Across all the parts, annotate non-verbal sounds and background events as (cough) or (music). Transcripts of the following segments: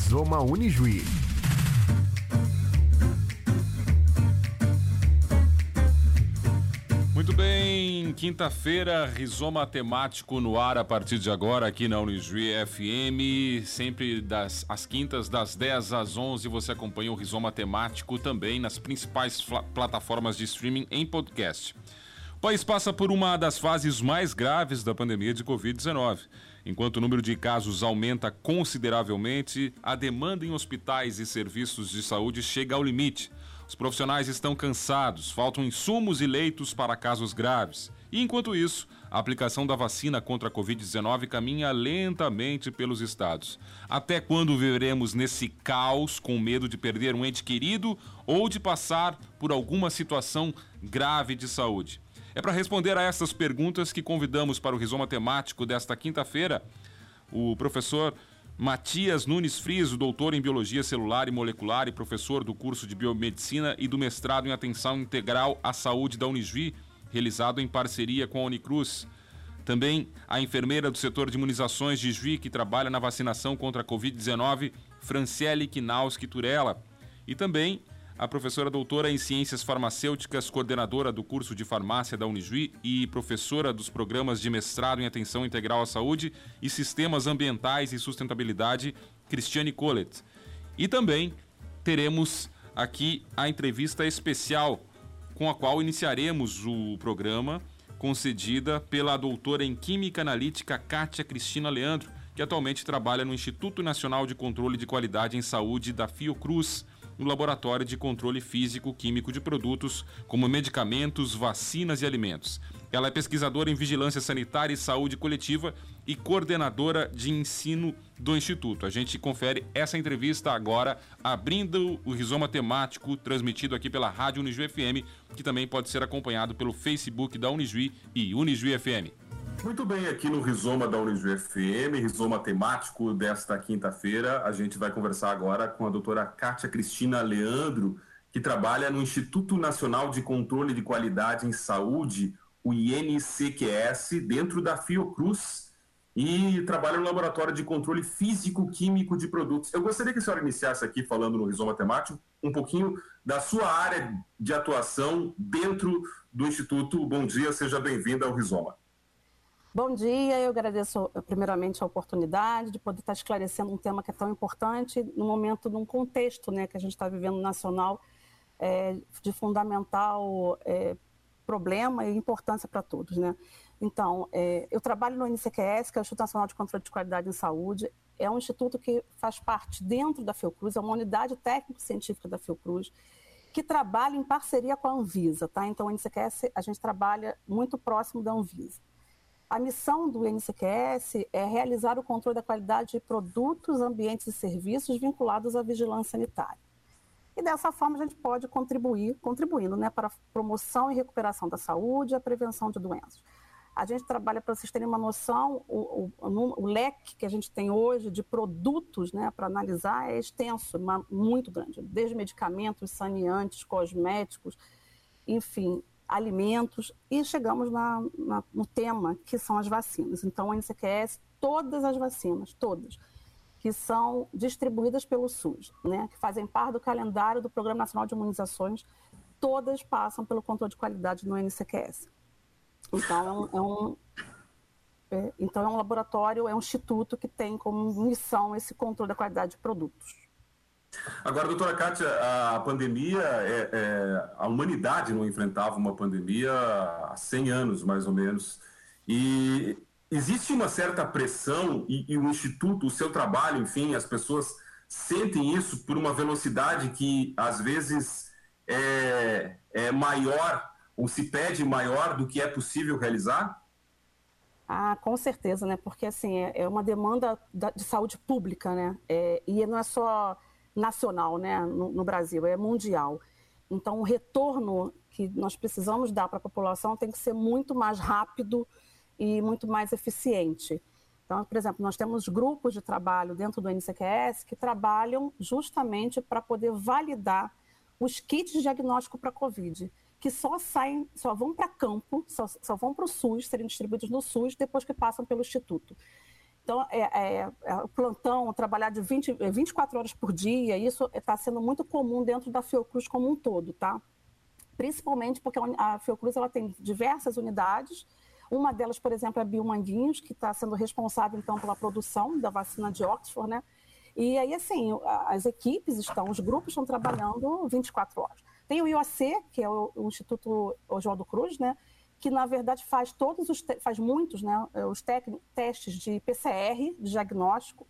Rizoma Unijuí. Muito bem, quinta-feira, Rizoma Temático no ar a partir de agora aqui na Unijuí FM, sempre das às quintas das 10 às 11 você acompanha o Rizoma Temático também nas principais plataformas de streaming em podcast. O país passa por uma das fases mais graves da pandemia de Covid-19. Enquanto o número de casos aumenta consideravelmente, a demanda em hospitais e serviços de saúde chega ao limite. Os profissionais estão cansados, faltam insumos e leitos para casos graves. E enquanto isso, a aplicação da vacina contra a Covid-19 caminha lentamente pelos estados. Até quando viveremos nesse caos com medo de perder um ente querido ou de passar por alguma situação grave de saúde? É para responder a essas perguntas que convidamos para o Rizoma Temático desta quinta-feira o professor Matias Nunes Friso, doutor em Biologia Celular e Molecular e professor do curso de Biomedicina e do mestrado em Atenção Integral à Saúde da Unisvi, realizado em parceria com a Unicruz. Também a enfermeira do setor de imunizações de Juí, que trabalha na vacinação contra a Covid-19, Franciele Kinauski Turella. E também a professora doutora em Ciências Farmacêuticas, coordenadora do curso de farmácia da Unijuí e professora dos programas de mestrado em Atenção Integral à Saúde e Sistemas Ambientais e Sustentabilidade, Cristiane Collet. E também teremos aqui a entrevista especial com a qual iniciaremos o programa, concedida pela doutora em Química Analítica Kátia Cristina Leandro, que atualmente trabalha no Instituto Nacional de Controle de Qualidade em Saúde da Fiocruz no Laboratório de Controle Físico-Químico de Produtos, como medicamentos, vacinas e alimentos. Ela é pesquisadora em Vigilância Sanitária e Saúde Coletiva e coordenadora de ensino do Instituto. A gente confere essa entrevista agora, abrindo o rizoma temático transmitido aqui pela Rádio Unijuí FM, que também pode ser acompanhado pelo Facebook da Unijuí e Unijuí FM. Muito bem, aqui no Rizoma da Unijuí FM, Rizoma temático desta quinta-feira, a gente vai conversar agora com a doutora Kátia Cristina Leandro, que trabalha no Instituto Nacional de Controle de Qualidade em Saúde, o INCQS, dentro da Fiocruz, e trabalha no Laboratório de Controle Físico-Químico de Produtos. Eu gostaria que a senhora iniciasse aqui falando no Rizoma Temático um pouquinho da sua área de atuação dentro do Instituto. Bom dia, seja bem-vinda ao Rizoma. Bom dia, eu agradeço primeiramente a oportunidade de poder estar esclarecendo um tema que é tão importante no momento, num contexto né, que a gente está vivendo nacional é, de fundamental é, problema e importância para todos. Né? Então, é, eu trabalho no INCQS, que é o Instituto Nacional de Controle de Qualidade em Saúde, é um instituto que faz parte dentro da Fiocruz, é uma unidade técnico-científica da Fiocruz, que trabalha em parceria com a Anvisa. Tá? Então, o INCQS, a gente trabalha muito próximo da Anvisa. A missão do INCQS é realizar o controle da qualidade de produtos, ambientes e serviços vinculados à vigilância sanitária. E dessa forma a gente pode contribuir, contribuindo né, para a promoção e recuperação da saúde e a prevenção de doenças. A gente trabalha, para vocês terem uma noção, o, o, o, leque que a gente tem hoje de produtos né, para analisar é extenso, muito grande, desde medicamentos, saneantes, cosméticos, enfim, alimentos e chegamos na, na, no tema que são as vacinas. Então, a NCQS, todas as vacinas, todas, que são distribuídas pelo SUS, né, que fazem parte do calendário do Programa Nacional de Imunizações, todas passam pelo controle de qualidade no NCQS. Então, é é um é, então, é um laboratório, é um instituto que tem como missão esse controle da qualidade de produtos. Agora, doutora Kátia, a pandemia, é, é, a humanidade não enfrentava uma pandemia há 100 anos, mais ou menos. E existe uma certa pressão, e, e, o Instituto, o seu trabalho, enfim, as pessoas sentem isso por uma velocidade que, às vezes, é, é maior, ou se pede maior do que é possível realizar? Ah, com certeza, né? Porque, assim, é, é uma demanda de saúde pública, né? É, e não é só nacional né, no, no Brasil, é mundial. Então, o retorno que nós precisamos dar para a população tem que ser muito mais rápido e muito mais eficiente. Então, por exemplo, nós temos grupos de trabalho dentro do NCQS que trabalham justamente para poder validar os kits de diagnóstico para COVID, que só saem, só vão para campo, só, só vão para o SUS, serem distribuídos no SUS depois que passam pelo Instituto. Então, é, é, é, plantão, trabalhar de 20, 24 horas por dia, isso está sendo muito comum dentro da Fiocruz como um todo, tá? Principalmente porque a Fiocruz ela tem diversas unidades, uma delas, por exemplo, é a Biomanguinhos, que está sendo responsável, então, pela produção da vacina de Oxford, né? E aí, assim, as equipes estão, os grupos estão trabalhando 24 horas. Tem o IOC, que é o, Instituto Oswaldo Cruz, né? Que, na verdade, faz todos os, faz muitos, né? Os testes de PCR, de diagnóstico.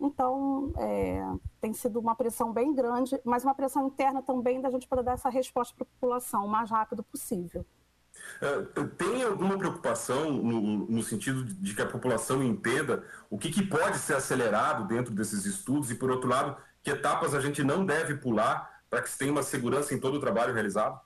Então, é, tem sido uma pressão bem grande, mas uma pressão interna também da gente poder dar essa resposta para a população o mais rápido possível. É, tem alguma preocupação no, no, sentido de que a população entenda o que, que, pode ser acelerado dentro desses estudos e, por outro lado, que etapas a gente não deve pular para que se tenha uma segurança em todo o trabalho realizado?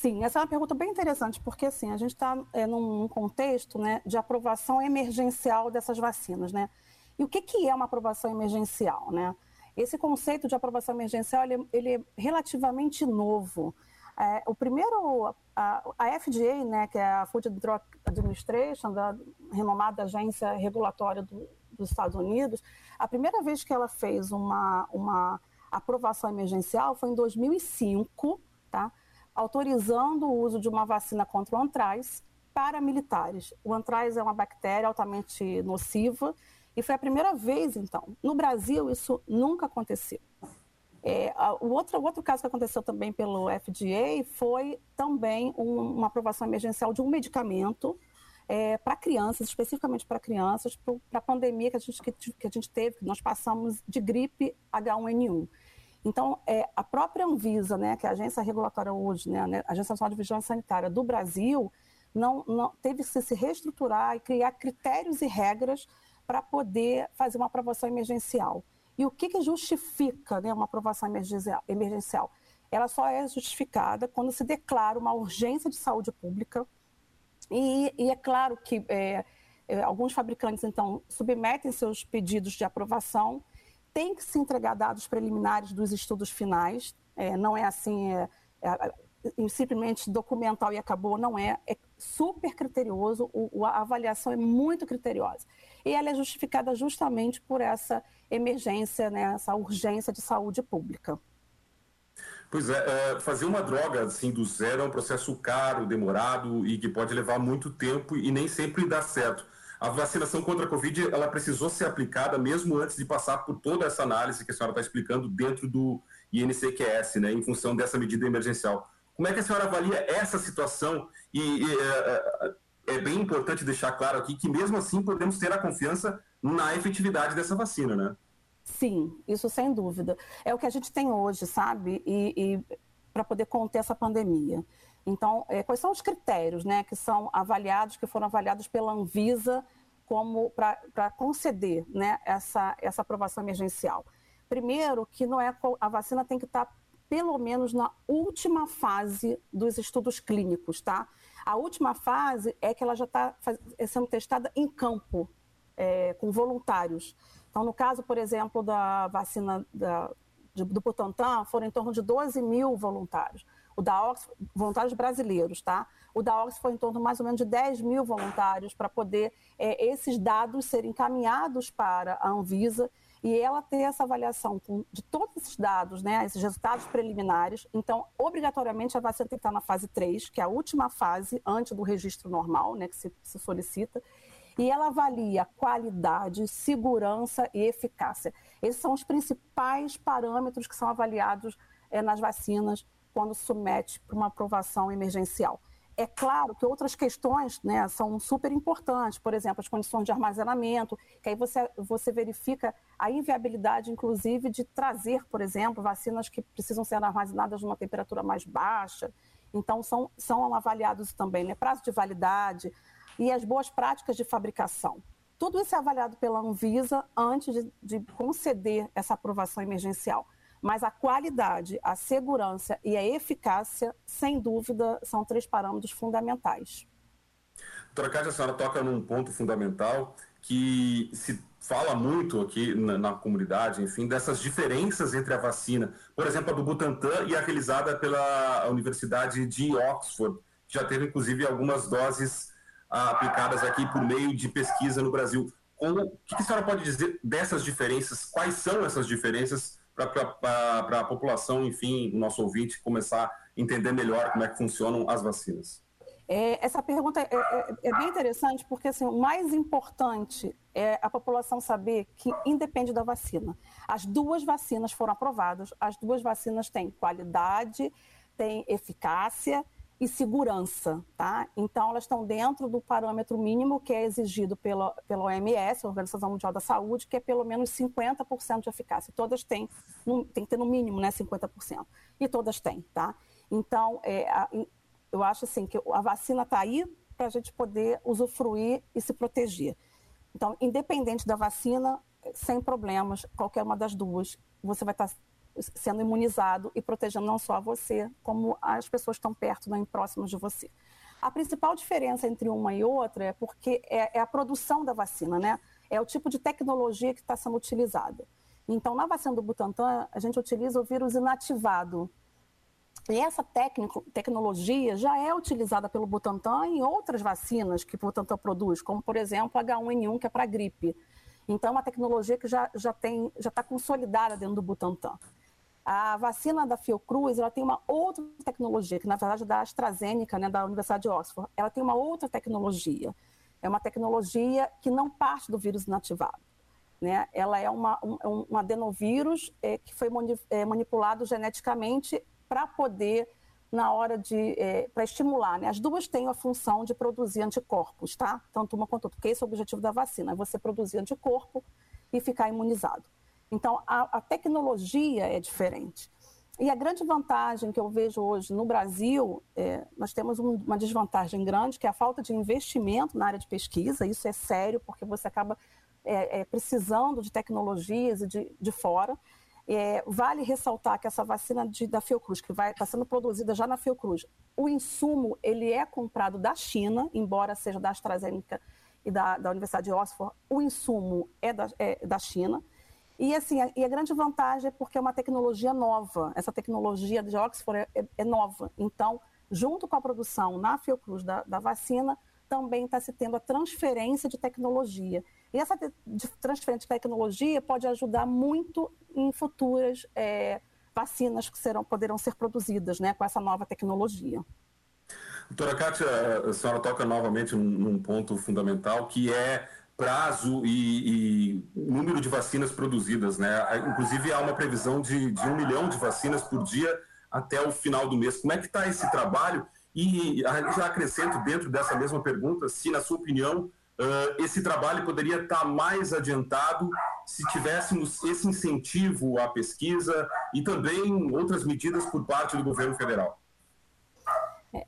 Sim, essa é uma pergunta bem interessante, porque assim, a gente está é, num contexto né, de aprovação emergencial dessas vacinas. Né? E o que, que é uma aprovação emergencial? Né? Esse conceito de aprovação emergencial ele, ele é relativamente novo. É, o primeiro, a, a, FDA, né, que é a Food and Drug Administration, da renomada agência regulatória do, dos Estados Unidos, a primeira vez que ela fez uma, uma aprovação emergencial foi em 2005, tá? Autorizando o uso de uma vacina contra o antraz para militares. O antraz é uma bactéria altamente nociva e foi a primeira vez, então. No Brasil, isso nunca aconteceu. É, o, outro, o outro caso que aconteceu também pelo FDA foi também um, uma aprovação emergencial de um medicamento é, para crianças, especificamente para crianças, para a pandemia que a, gente, que, que, a gente teve, que nós passamos de gripe H1N1. Então, é, a própria Anvisa, né, que é a agência regulatória hoje, né, a Agência Nacional de Vigilância Sanitária do Brasil, não, não teve que se reestruturar e criar critérios e regras para poder fazer uma aprovação emergencial. E o que, que justifica né, uma aprovação emergencial? Ela só é justificada quando se declara uma urgência de saúde pública. E, e é claro que é, é, alguns fabricantes, então, submetem seus pedidos de aprovação, tem que se entregar dados preliminares dos estudos finais, é, não é assim, é, é, simplesmente documental e acabou, não é, é super criterioso, o, a avaliação é muito criteriosa. E ela é justificada justamente por essa emergência, né, essa urgência de saúde pública. Pois é, é, fazer uma droga assim do zero é um processo caro, demorado e que pode levar muito tempo e nem sempre dá certo. A vacinação contra a Covid ela precisou ser aplicada mesmo antes de passar por toda essa análise que a senhora está explicando dentro do INCQS, né, em função dessa medida emergencial. Como é que a senhora avalia essa situação? E, e é, é, é, bem importante deixar claro aqui que, mesmo assim, podemos ter a confiança na efetividade dessa vacina, né? Sim, isso sem dúvida. É o que a gente tem hoje, sabe? E, e para poder conter essa pandemia. Então, é, quais são os critérios né, que são avaliados, que foram avaliados pela Anvisa como para conceder né, essa, essa aprovação emergencial? Primeiro, que não é a vacina tem que estar tá pelo menos na última fase dos estudos clínicos, tá? A última fase é que ela já está sendo testada em campo, é, com voluntários. Então, no caso, por exemplo, da vacina da, de, do Butantan, foram em torno de 12 mil voluntários. O da Oxford, voluntários brasileiros, tá? O da Oxford foi em torno mais ou menos de 10 mil voluntários para poder é, esses dados serem encaminhados para a Anvisa e ela ter essa avaliação de todos esses dados, né, esses resultados preliminares. Então, obrigatoriamente, a vacina tem que estar na fase 3, que é a última fase antes do registro normal, né, que se, se solicita. E ela avalia qualidade, segurança e eficácia. Esses são os principais parâmetros que são avaliados é, nas vacinas quando submete para uma aprovação emergencial. É claro que outras questões né, são super importantes, por exemplo, as condições de armazenamento, que aí você, você verifica a inviabilidade, inclusive, de trazer, por exemplo, vacinas que precisam ser armazenadas numa temperatura mais baixa. Então, são, são avaliados também né, prazo de validade e as boas práticas de fabricação. Tudo isso é avaliado pela Anvisa antes de, de conceder essa aprovação emergencial. Mas a qualidade, a segurança e a eficácia, sem dúvida, são três parâmetros fundamentais. Doutora Cátia, a senhora toca num ponto fundamental que se fala muito aqui na, na, comunidade, enfim, dessas diferenças entre a vacina, por exemplo, a do Butantan e a realizada pela Universidade de Oxford, que já teve inclusive algumas doses ah, aplicadas aqui por meio de pesquisa no Brasil. Como, o que a senhora pode dizer dessas diferenças? Quais são essas diferenças para a população, enfim, o nosso ouvinte, começar a entender melhor como é que funcionam as vacinas? É, essa pergunta é, é, é, bem interessante porque assim, o mais importante é a população saber que independe da vacina. As duas vacinas foram aprovadas, as duas vacinas têm qualidade, têm eficácia e segurança, tá? Então elas estão dentro do parâmetro mínimo que é exigido pela, pela OMS, Organização Mundial da Saúde, que é pelo menos 50% de eficácia. Todas têm, tem que ter no mínimo, né, 50%. E todas têm, tá? Então, é, a, eu acho assim que a vacina está aí para a gente poder usufruir e se proteger. Então, independente da vacina, sem problemas, qualquer uma das duas, você vai estar tá sendo imunizado e protegendo não só você, como as pessoas que estão perto, nem próximas de você. A principal diferença entre uma e outra é porque é, é a produção da vacina, né? É o tipo de tecnologia que está sendo utilizada. Então, na vacina do Butantan, a gente utiliza o vírus inativado, e essa tecnologia já é utilizada pelo Butantan em outras vacinas que o Butantan produz, como, por exemplo, H1N1, que é para gripe. Então, é uma tecnologia que já já tem já está consolidada dentro do Butantan. A vacina da Fiocruz, ela tem uma outra tecnologia, que na verdade é da AstraZeneca, né, da Universidade de Oxford. Ela tem uma outra tecnologia. É uma tecnologia que não parte do vírus inativado. Né? Ela é uma, um, um adenovírus é, que foi é, manipulado geneticamente para poder, na hora de, é, para estimular, né? As duas têm a função de produzir anticorpos, tá? Tanto uma quanto outra, porque esse é o objetivo da vacina, é você produzir anticorpo e ficar imunizado. Então, a, a tecnologia é diferente. E a grande vantagem que eu vejo hoje no Brasil, é, nós temos um, uma desvantagem grande, que é a falta de investimento na área de pesquisa. Isso é sério, porque você acaba é, é, precisando de tecnologias de, de fora. É, vale ressaltar que essa vacina de, da Fiocruz, que está sendo produzida já na Fiocruz, o insumo ele é comprado da China, embora seja da AstraZeneca e da, da Universidade de Oxford, o insumo é da, é da China. E, assim, a, e a grande vantagem é porque é uma tecnologia nova. Essa tecnologia de Oxford é, é, é nova. Então, junto com a produção na Fiocruz da, da vacina, também está se tendo a transferência de tecnologia. E essa transferência de tecnologia pode ajudar muito em futuras é, vacinas que serão, poderão ser produzidas né, com essa nova tecnologia. Doutora Kátia, a senhora toca novamente num ponto fundamental que é prazo e, e, número de vacinas produzidas. Né? Inclusive, há uma previsão de, de um milhão de vacinas por dia até o final do mês. Como é que está esse trabalho? E já acrescento dentro dessa mesma pergunta, se, na sua opinião, Uh, esse trabalho poderia estar mais adiantado se tivéssemos esse incentivo à pesquisa e também outras medidas por parte do governo federal.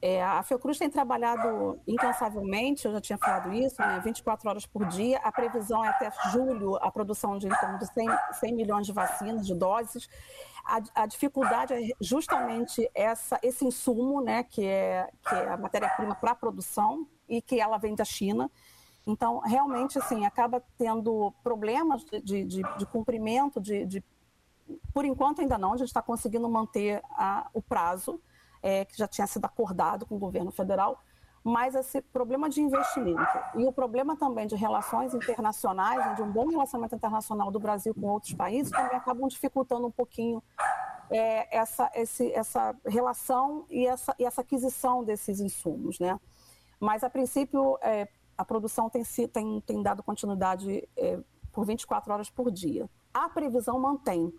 É, a Fiocruz tem trabalhado incansavelmente, eu já tinha falado isso, né, 24 horas por dia. A previsão é até julho a produção de em torno de 100, 100 milhões de vacinas, de doses. A, a, dificuldade é justamente essa, esse insumo, né, que é, que é a matéria-prima para a produção e que ela vem da China. Então, realmente, assim, acaba tendo problemas de, de, de cumprimento, de, de, por enquanto ainda não, a gente está conseguindo manter a, o prazo, é, que já tinha sido acordado com o governo federal, mas esse problema de investimento e o problema também de relações internacionais, né, de um bom relacionamento internacional do Brasil com outros países, também acabam dificultando um pouquinho é, essa, esse, essa relação e essa, e essa aquisição desses insumos, né? Mas, a princípio, é, a produção tem, tem, tem dado continuidade é, por 24 horas por dia. A previsão mantém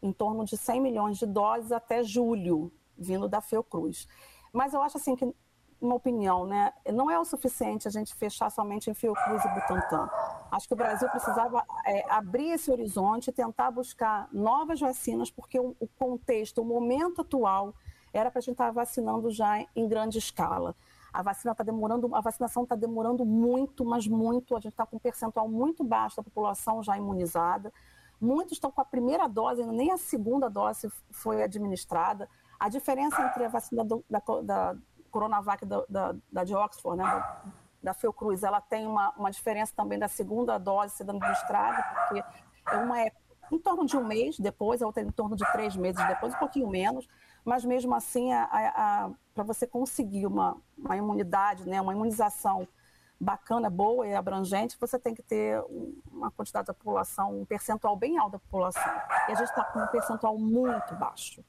em torno de 100 milhões de doses até julho, vindo da Fiocruz. Mas eu acho assim que, uma opinião, né, não é o suficiente a gente fechar somente em Fiocruz e Butantan. Acho que o Brasil precisava é, abrir esse horizonte e tentar buscar novas vacinas, porque o, o contexto, o momento atual, era para a gente estar vacinando já em grande escala. A vacina está demorando, a vacinação está demorando muito, mas muito. A gente está com um percentual muito baixo da população já imunizada. Muitos estão com a primeira dose, nem a segunda dose foi administrada. A diferença entre a vacina do, da, da, Coronavac da, da, da, de Oxford, né, da, da Fiocruz, ela tem uma, uma diferença também da segunda dose sendo administrada, porque uma é em torno de um mês depois, a outra é em torno de três meses depois, um pouquinho menos mas mesmo assim, para você conseguir uma, uma imunidade, né, uma imunização bacana, boa e abrangente, você tem que ter uma quantidade da população, um percentual bem alto da população. E a gente está com um percentual muito baixo.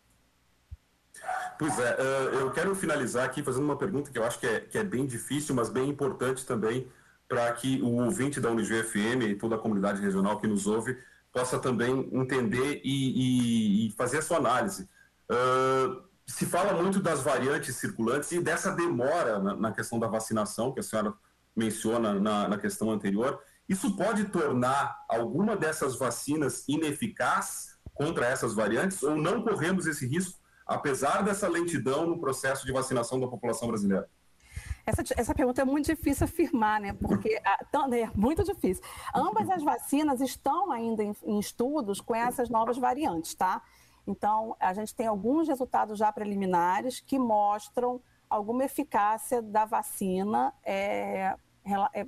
Pois é, eh, eu quero finalizar aqui fazendo uma pergunta que eu acho que é, que é bem difícil, mas bem importante também para que o ouvinte da Unijuí FM e toda a comunidade regional que nos ouve possa também entender e, e, e fazer a sua análise. Uh, se fala muito das variantes circulantes e dessa demora na, na questão da vacinação, que a senhora menciona na, na, questão anterior. Isso pode tornar alguma dessas vacinas ineficaz contra essas variantes ou não corremos esse risco, apesar dessa lentidão no processo de vacinação da população brasileira? Essa, essa pergunta é muito difícil afirmar, né? Porque é muito difícil. Ambas as vacinas estão ainda em, em estudos com essas novas variantes, tá? Então, a gente tem alguns resultados já preliminares que mostram alguma eficácia da vacina é, é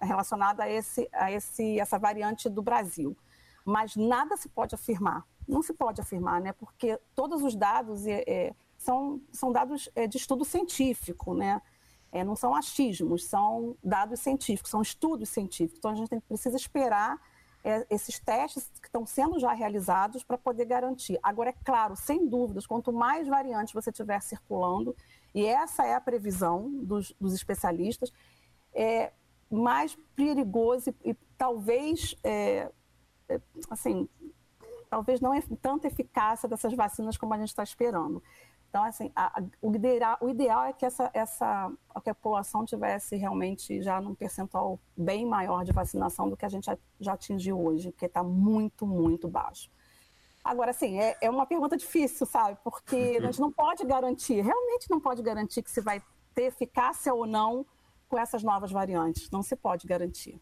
relacionada a, esse, a esse, essa variante do Brasil. Mas nada se pode afirmar. Não se pode afirmar, né? Porque todos os dados é, é, são, são dados é, de estudo científico, né? É, não são achismos, são dados científicos, são estudos científicos. Então a gente tem, precisa esperar é, esses testes que estão sendo já realizados para poder garantir. Agora, é claro, sem dúvidas, quanto mais variantes você tiver circulando, e essa é a previsão dos, dos especialistas, é mais perigoso e, e talvez, é, assim, talvez não é tanta eficácia dessas vacinas como a gente está esperando. Então, assim, a, a, o, ideal, o, ideal, é que essa, essa que a população tivesse realmente já num percentual bem maior de vacinação do que a gente já, já atingiu hoje, porque está muito, muito baixo. Agora, assim, é, é, uma pergunta difícil, sabe? Porque a gente não pode garantir, realmente não pode garantir que se vai ter eficácia ou não com essas novas variantes. Não se pode garantir.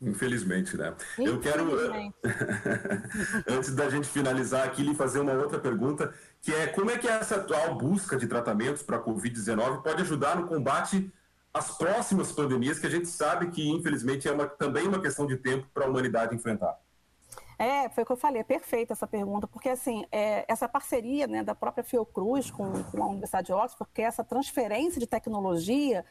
Infelizmente, né? Eu quero, (laughs) antes da gente finalizar aqui, lhe fazer uma outra pergunta, que é como é que essa atual busca de tratamentos para a Covid-19 pode ajudar no combate às próximas pandemias, que a gente sabe que, infelizmente, é uma, também uma questão de tempo para a humanidade enfrentar? É, foi o que eu falei, é perfeita essa pergunta, porque assim, é, essa parceria né, da própria Fiocruz com, com a Universidade de Oxford, porque essa transferência de tecnologia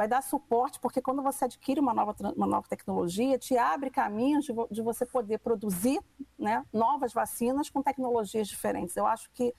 vai dar suporte, porque quando você adquire uma nova, uma nova tecnologia, te abre caminhos de, de você poder produzir né, novas vacinas com tecnologias diferentes. Eu acho que.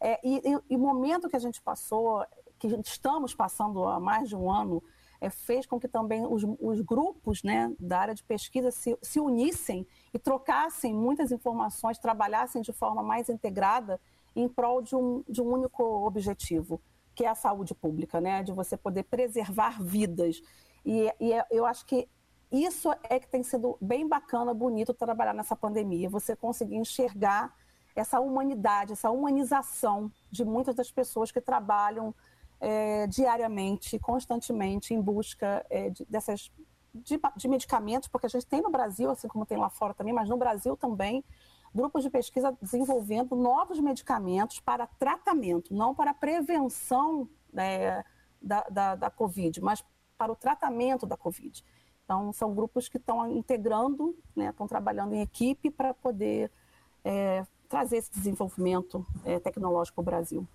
É, e, o momento que a gente passou, que estamos passando há mais de um ano, é, fez com que também os, os grupos né, da área de pesquisa se, se unissem e trocassem muitas informações, trabalhassem de forma mais integrada em prol de um, de um único objetivo que é a saúde pública, né? De você poder preservar vidas. E, e é, eu acho que isso é que tem sido bem bacana, bonito trabalhar nessa pandemia. Você conseguir enxergar essa humanidade, essa humanização de muitas das pessoas que trabalham é, diariamente, constantemente em busca é, de, dessas de, de, medicamentos, porque a gente tem no Brasil, assim como tem lá fora também, mas no Brasil também grupos de pesquisa desenvolvendo novos medicamentos para tratamento, não para prevenção né, da, da, da Covid, mas para o tratamento da Covid. Então, são grupos que estão integrando, né, estão trabalhando em equipe para poder é, trazer esse desenvolvimento é, tecnológico para o Brasil.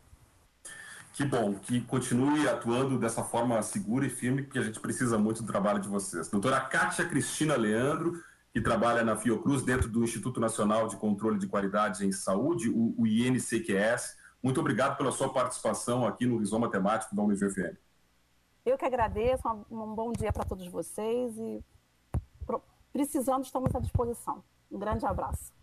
Que bom, que continue atuando dessa forma segura e firme, porque a gente precisa muito do trabalho de vocês. Doutora Kátia Cristina Leandro, que trabalha na Fiocruz, dentro do Instituto Nacional de Controle de Qualidade em Saúde, o, o INCQS. Muito obrigado pela sua participação aqui no Rizoma Temático da UniFM. Eu que agradeço, um, bom dia para todos vocês e precisando, estamos à disposição. Um grande abraço.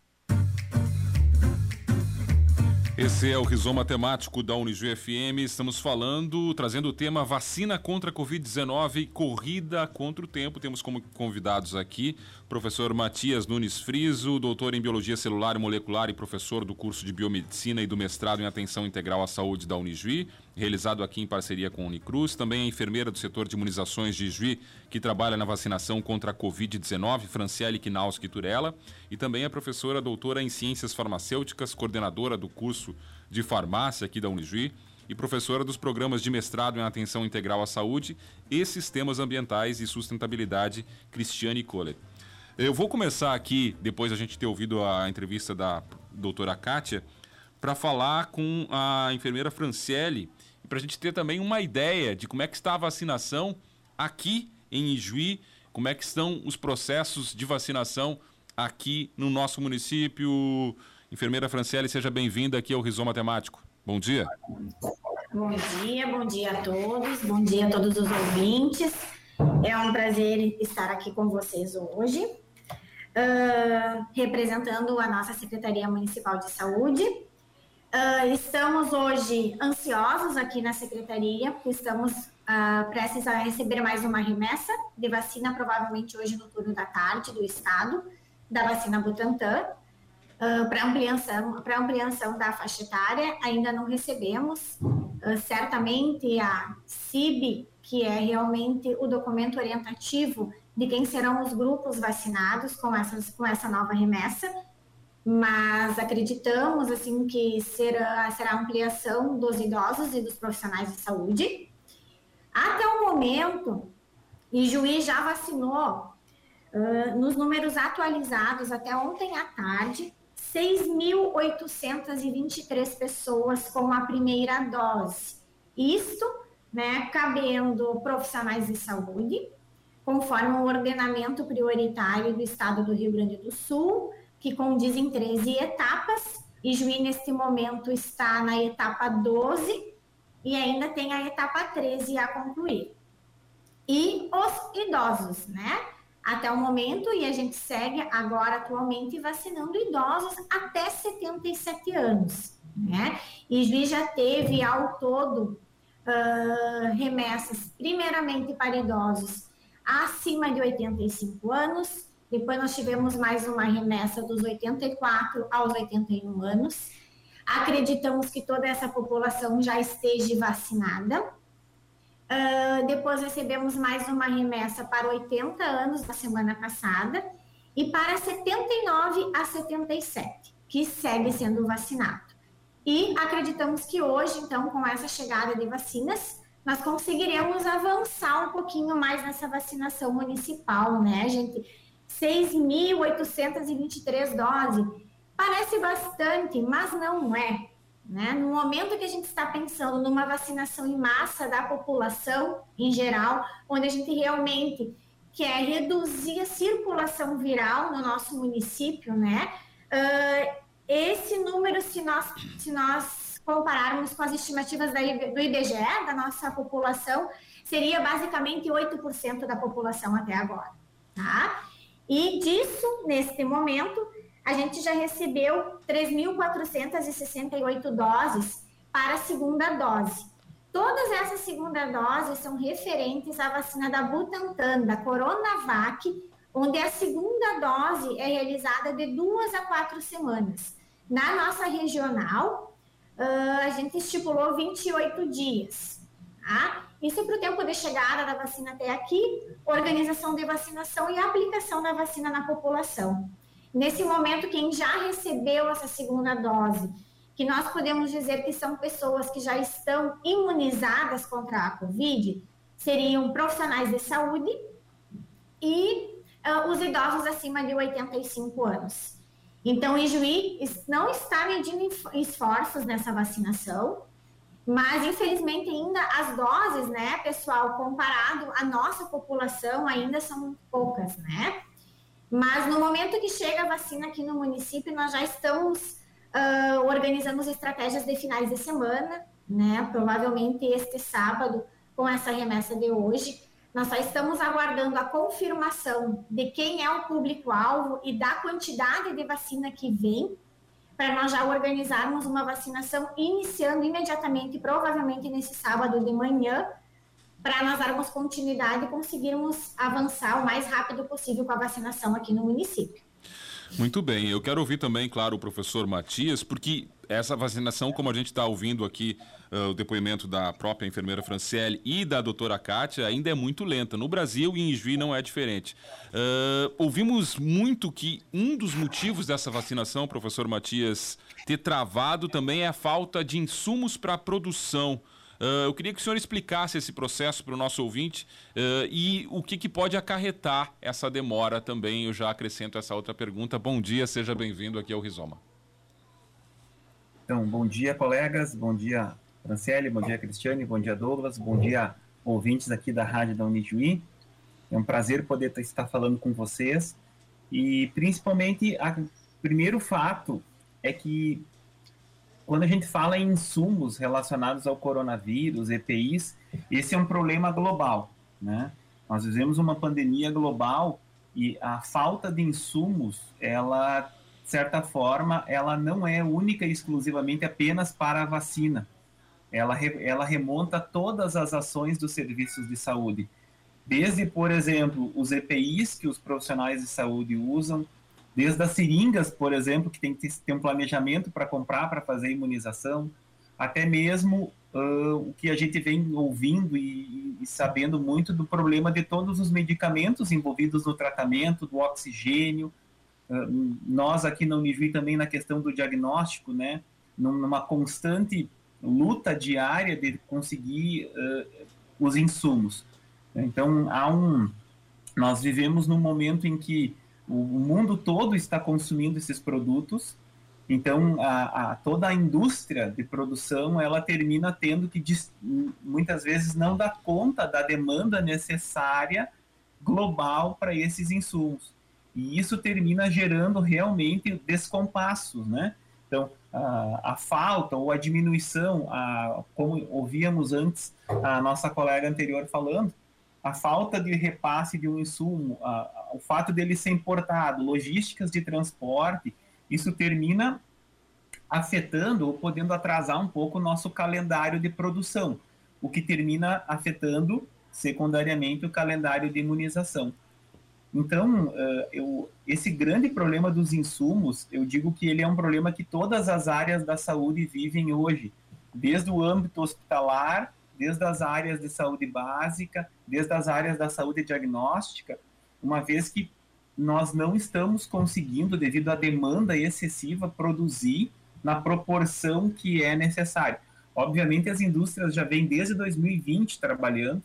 Esse é o Rizoma Temático da Unijuí FM. Estamos falando, trazendo o tema vacina contra a Covid-19 corrida contra o tempo. Temos como convidados aqui professor Matias Nunes Friso, doutor em Biologia Celular e Molecular e professor do curso de Biomedicina e do mestrado em Atenção Integral à Saúde da Unijuí, realizado aqui em parceria com a Unicruz. Também a enfermeira do setor de imunizações de Juí, que trabalha na vacinação contra a Covid-19, Franciele Kinauski Turella. E também a professora doutora em Ciências Farmacêuticas, coordenadora do curso de farmácia aqui da Unijuí e professora dos programas de mestrado em Atenção Integral à Saúde e Sistemas Ambientais e Sustentabilidade, Cristiane Kohler. Eu vou começar aqui, depois a gente ter ouvido a entrevista da doutora Kátia, para falar com a enfermeira Franciele, para a gente ter também uma ideia de como é que está a vacinação aqui em Ijuí. Como é que estão os processos de vacinação aqui no nosso município? Enfermeira Franciele, seja bem-vinda aqui ao Rizoma Temático. Bom dia. Bom dia, bom dia a todos, bom dia a todos os ouvintes. É um prazer estar aqui com vocês hoje, uh, representando a nossa Secretaria Municipal de Saúde. Uh, estamos hoje ansiosos aqui na Secretaria, porque estamos uh, prestes a receber mais uma remessa de vacina, provavelmente hoje no turno da tarde do Estado, da vacina Butantan. Uh, para ampliação, ampliação da faixa etária, ainda não recebemos. Uh, certamente a CIB, que é realmente o documento orientativo de quem serão os grupos vacinados com, essas, com essa nova remessa, mas acreditamos assim que será, será ampliação dos idosos e dos profissionais de saúde. Até o momento, e Juiz já vacinou, uh, nos números atualizados até ontem à tarde, 6.823 pessoas com a primeira dose. Isto, né, cabendo profissionais de saúde, conforme o ordenamento prioritário do Estado do Rio Grande do Sul, que condiz em 13 etapas, e Juí, neste momento, está na etapa 12 e ainda tem a etapa 13 a concluir. E os idosos, né? até o momento e a gente segue agora atualmente vacinando idosos até 77 anos, né? E Juiz já teve ao todo uh, remessas, primeiramente para idosos acima de 85 anos, depois nós tivemos mais uma remessa dos 84 aos 81 anos. Acreditamos que toda essa população já esteja vacinada. Uh, depois recebemos mais uma remessa para 80 anos na semana passada e para 79 a 77, que segue sendo vacinado. E acreditamos que hoje, então, com essa chegada de vacinas, nós conseguiremos avançar um pouquinho mais nessa vacinação municipal, né, gente? 6.823 doses. Parece bastante, mas não é. Né? No momento que a gente está pensando numa vacinação em massa da população em geral, onde a gente realmente quer reduzir a circulação viral no nosso município, né? Uh, esse número, se nós, se nós compararmos com as estimativas do IBGE, da nossa população, seria basicamente 8% da população até agora, tá? E disso, neste momento, a gente já recebeu 3.468 doses para a segunda dose. Todas essas segunda doses são referentes à vacina da Butantan, da Coronavac, onde a segunda dose é realizada de duas a quatro semanas. Na nossa regional, a gente estipulou 28 dias. Tá? Isso para o tempo de chegada da vacina até aqui, organização de vacinação e aplicação da vacina na população. Nesse momento, quem já recebeu essa segunda dose, que nós podemos dizer que são pessoas que já estão imunizadas contra a Covid, seriam profissionais de saúde e uh, os idosos acima de 85 anos. Então, o Ijuí não está medindo esforços nessa vacinação, mas infelizmente ainda as doses, né, pessoal, comparado à nossa população, ainda são poucas, né? Mas no momento que chega a vacina aqui no município, nós já estamos uh, organizando as estratégias de finais de semana, né? Provavelmente este sábado, com essa remessa de hoje. Nós só estamos aguardando a confirmação de quem é o público-alvo e da quantidade de vacina que vem, para nós já organizarmos uma vacinação iniciando imediatamente, provavelmente nesse sábado de manhã, para nós darmos continuidade e conseguirmos avançar o mais rápido possível com a vacinação aqui no município. Muito bem, eu quero ouvir também, claro, o professor Matias, porque essa vacinação, como a gente está ouvindo aqui uh, o depoimento da própria enfermeira Franciele e da doutora Kátia, ainda é muito lenta. No Brasil e em Juiz não é diferente. Uh, ouvimos muito que um dos motivos dessa vacinação, professor Matias, ter travado também é a falta de insumos para a produção. Uh, eu queria que o senhor explicasse esse processo para o nosso ouvinte uh, e o que, que, pode acarretar essa demora também. Eu já acrescento essa outra pergunta. Bom dia, seja bem-vindo aqui ao Rizoma. Então, bom dia, colegas. Bom dia, Franciele. Bom dia, Cristiane. Bom dia, Douglas. Bom dia, ouvintes aqui da Rádio da Unijuí. É um prazer poder estar falando com vocês. E principalmente, o primeiro fato é que quando a gente fala em insumos relacionados ao coronavírus, EPIs, esse é um problema global, né? Nós vivemos uma pandemia global e a falta de insumos, ela, de certa forma, ela não é única e exclusivamente apenas para a vacina. Ela, ela remonta todas as ações dos serviços de saúde. Desde, por exemplo, os EPIs que os profissionais de saúde usam, desde as seringas, por exemplo, que tem que ter um planejamento para comprar, para fazer imunização, até mesmo uh, o que a gente vem ouvindo e, e, sabendo muito do problema de todos os medicamentos envolvidos no tratamento, do oxigênio. Uh, nós aqui na Unijuí também na questão do diagnóstico, né, numa constante luta diária de conseguir uh, os insumos. Então, há um, nós vivemos num momento em que o mundo todo está consumindo esses produtos, então a, a, toda a indústria de produção ela termina tendo que muitas vezes não dar conta da demanda necessária global para esses insumos e isso termina gerando realmente descompassos, né? Então a, a falta ou a diminuição, a, como ouvíamos antes a nossa colega anterior falando, a falta de repasse de um insumo, a, o fato dele ser importado, logísticas de transporte, isso termina afetando ou podendo atrasar um pouco o nosso calendário de produção, o que termina afetando secundariamente o calendário de imunização. Então, uh, eu, esse grande problema dos insumos, eu digo que ele é um problema que todas as áreas da saúde vivem hoje, desde o âmbito hospitalar desde as áreas de saúde básica, desde as áreas da saúde diagnóstica, uma vez que nós não estamos conseguindo, devido à demanda excessiva, produzir na proporção que é necessário. Obviamente, as indústrias já vêm desde 2020 trabalhando,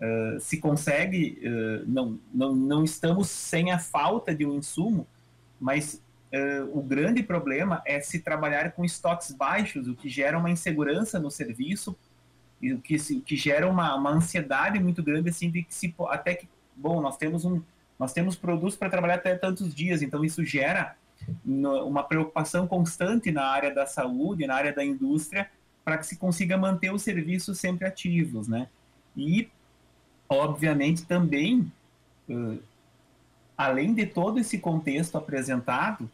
uh, se consegue, uh, não, não, não estamos sem a falta de um insumo, mas uh, o grande problema é se trabalhar com estoques baixos, o que gera uma insegurança no serviço, o que, que gera uma, uma ansiedade muito grande, assim, de que se, até que, bom, nós temos um, nós temos produtos para trabalhar até tantos dias, então isso gera uma preocupação constante na área da saúde, na área da indústria, para que se consiga manter os serviços sempre ativos, né? E, obviamente, também, uh, além de todo esse contexto apresentado,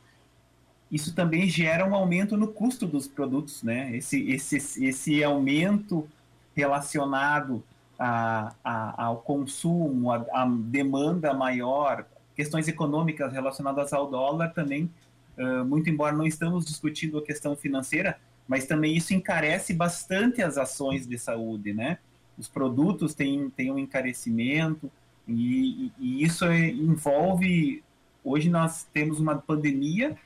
isso também gera um aumento no custo dos produtos, né? Esse, esse, esse aumento relacionado a, a, ao consumo, a, a, demanda maior, questões econômicas relacionadas ao dólar também, uh, muito embora não estamos discutindo a questão financeira, mas também isso encarece bastante as ações de saúde, né? Os produtos têm, têm um encarecimento e, e isso é, envolve. Hoje nós temos uma pandemia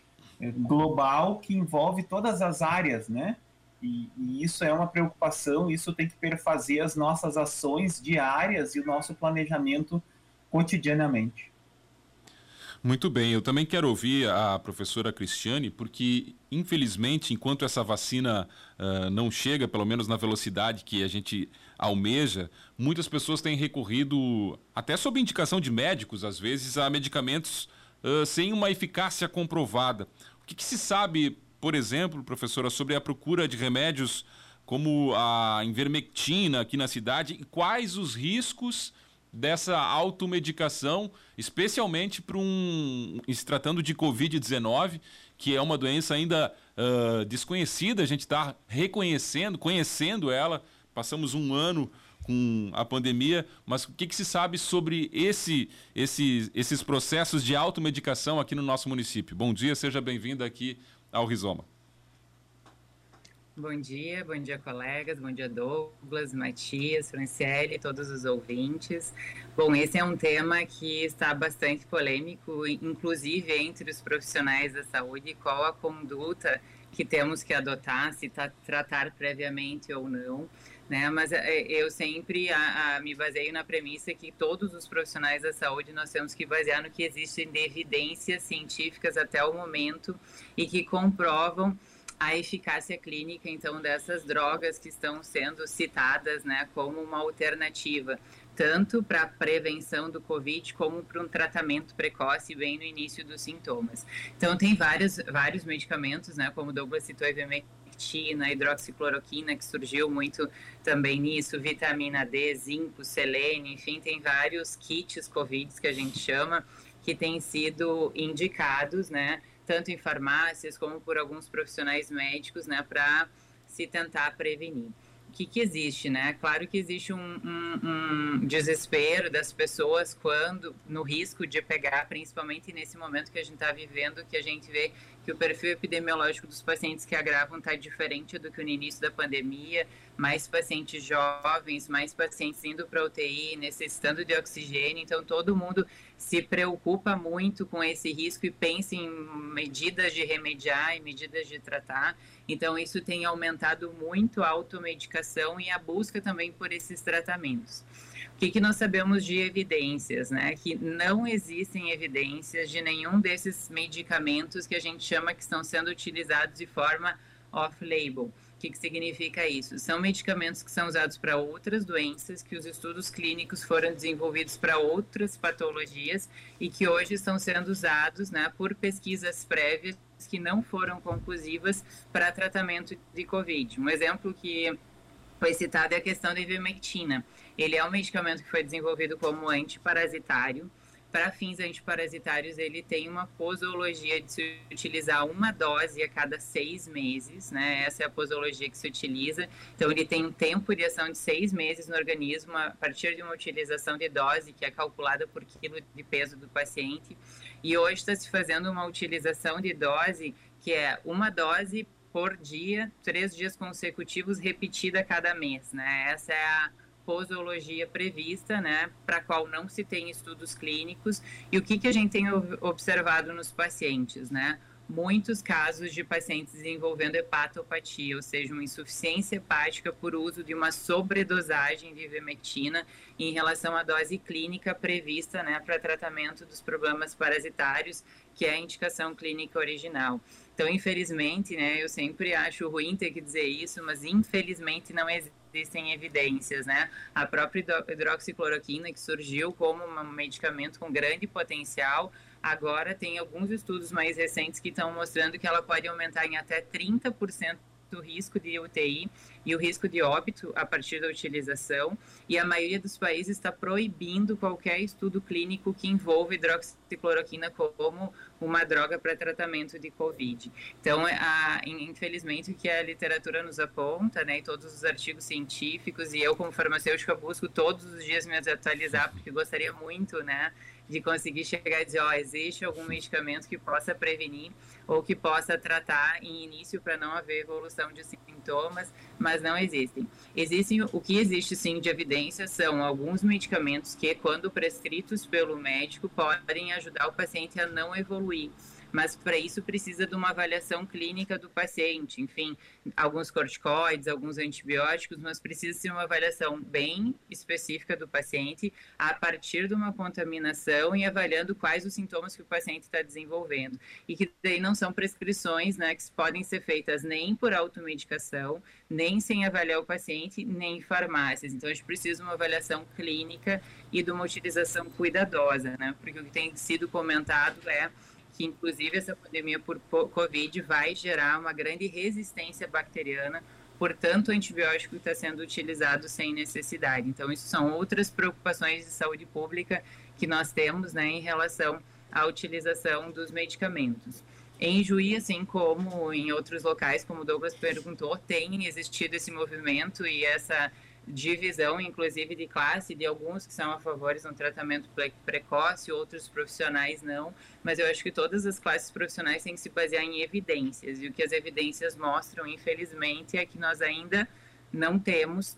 eh, global que envolve todas as áreas, né? E, e, isso é uma preocupação, isso tem que perfazer as nossas ações diárias e o nosso planejamento cotidianamente. Muito bem, eu também quero ouvir a professora Cristiane, porque infelizmente, enquanto essa vacina uh, não chega, pelo menos na velocidade que a gente almeja, muitas pessoas têm recorrido, até sob indicação de médicos, às vezes, a medicamentos uh, sem uma eficácia comprovada. O que, que se sabe por exemplo, professora, sobre a procura de remédios como a invermectina aqui na cidade e quais os riscos dessa automedicação, especialmente para um se tratando de Covid-19, que é uma doença ainda uh, desconhecida, a gente está reconhecendo, conhecendo ela, passamos um ano com a pandemia, mas o que, que se sabe sobre esse, esse, esses processos de automedicação aqui no nosso município? Bom dia, seja bem-vindo aqui ao Rizoma. Bom dia, bom dia, colegas, bom dia, Douglas, Matias, Franciele, todos os ouvintes. Bom, esse é um tema que está bastante polêmico, inclusive entre os profissionais da saúde, qual a conduta que temos que adotar, se tá, tratar previamente ou não. Né? Mas é, eu sempre a, a, me baseio na premissa que todos os profissionais da saúde nós temos que basear no que existem de evidências científicas até o momento e que comprovam a eficácia clínica então dessas drogas que estão sendo citadas, né, como uma alternativa tanto para a prevenção do Covid como para um tratamento precoce bem no início dos sintomas. Então, tem vários, vários medicamentos, né, como o Douglas citou, a hidroxicloroquina, que surgiu muito também nisso, vitamina D, zinco, selênio, enfim, tem vários kits Covid que a gente chama, que têm sido indicados, né, tanto em farmácias como por alguns profissionais médicos, né, para se tentar prevenir que, que existe, né? Claro que existe um, um, um, desespero das pessoas quando no risco de pegar, principalmente nesse momento que a gente está vivendo, que a gente vê que o perfil epidemiológico dos pacientes que agravam está diferente do que no início da pandemia, mais pacientes jovens, mais pacientes indo para UTI, necessitando de oxigênio, então todo mundo se preocupa muito com esse risco e pensa em medidas de remediar e medidas de tratar. Então, isso tem aumentado muito a automedicação e a busca também por esses tratamentos. O que, que nós sabemos de evidências, né? Que não existem evidências de nenhum desses medicamentos que a gente chama que estão sendo utilizados de forma off-label que, que significa isso? São medicamentos que são usados para outras doenças, que os estudos clínicos foram desenvolvidos para outras patologias e que hoje estão sendo usados né, por pesquisas prévias que não foram conclusivas para tratamento de Covid. Um exemplo que foi citado é a questão da ivermectina. Ele é um medicamento que foi desenvolvido como antiparasitário, para fins antiparasitários, ele tem uma posologia de se utilizar uma dose a cada seis meses, né? Essa é a posologia que se utiliza. Então, ele tem um tempo de ação de seis meses no organismo a partir de uma utilização de dose que é calculada por quilo de peso do paciente. E hoje está se fazendo uma utilização de dose que é uma dose por dia, três dias consecutivos, repetida cada mês, né? Essa é a posologia prevista, né, para qual não se tem estudos clínicos. E o que, que a gente tem observado nos pacientes, né? Muitos casos de pacientes desenvolvendo hepatopatia, ou seja, uma insuficiência hepática por uso de uma sobredosagem de ivermectina em relação à dose clínica prevista né, para tratamento dos problemas parasitários, que é a indicação clínica original. Então, infelizmente, né, eu sempre acho ruim ter que dizer isso, mas infelizmente não existe existem evidências, né? A própria hidroxicloroquina, que surgiu como um medicamento com grande potencial, agora tem alguns estudos mais recentes que estão mostrando que ela pode aumentar em até 30% o risco de UTI e o risco de óbito a partir da utilização, e a maioria dos países está proibindo qualquer estudo clínico que envolva hidroxicloroquina como uma droga para tratamento de Covid. Então, a, infelizmente, o que a literatura nos aponta, né, e todos os artigos científicos, e eu como farmacêutica busco todos os dias me atualizar, porque gostaria muito, né, de conseguir chegar e dizer, ó, oh, existe algum medicamento que possa prevenir ou que possa tratar em início para não haver evolução de sintomas, mas não existem. Existem o que existe sim de evidência são alguns medicamentos que, quando prescritos pelo médico, podem ajudar o paciente a não evoluir mas para isso precisa de uma avaliação clínica do paciente. Enfim, alguns corticoides, alguns antibióticos, mas precisa ser uma avaliação bem específica do paciente a partir de uma contaminação e avaliando quais os sintomas que o paciente está desenvolvendo. E que daí não são prescrições né, que podem ser feitas nem por automedicação, nem sem avaliar o paciente, nem em farmácias. Então, a gente precisa de uma avaliação clínica e de uma utilização cuidadosa, né? Porque o que tem sido comentado é que inclusive essa pandemia por Covid vai gerar uma grande resistência bacteriana, portanto, o antibiótico está sendo utilizado sem necessidade. Então, isso são outras preocupações de saúde pública que nós temos né, em relação à utilização dos medicamentos. Em Juí, assim como em outros locais, como o Douglas perguntou, tem existido esse movimento e essa divisão, inclusive de classe, de alguns que são a favor de um tratamento precoce, outros profissionais não, mas eu acho que todas as classes profissionais têm que se basear em evidências, e o que as evidências mostram, infelizmente, é que nós ainda não temos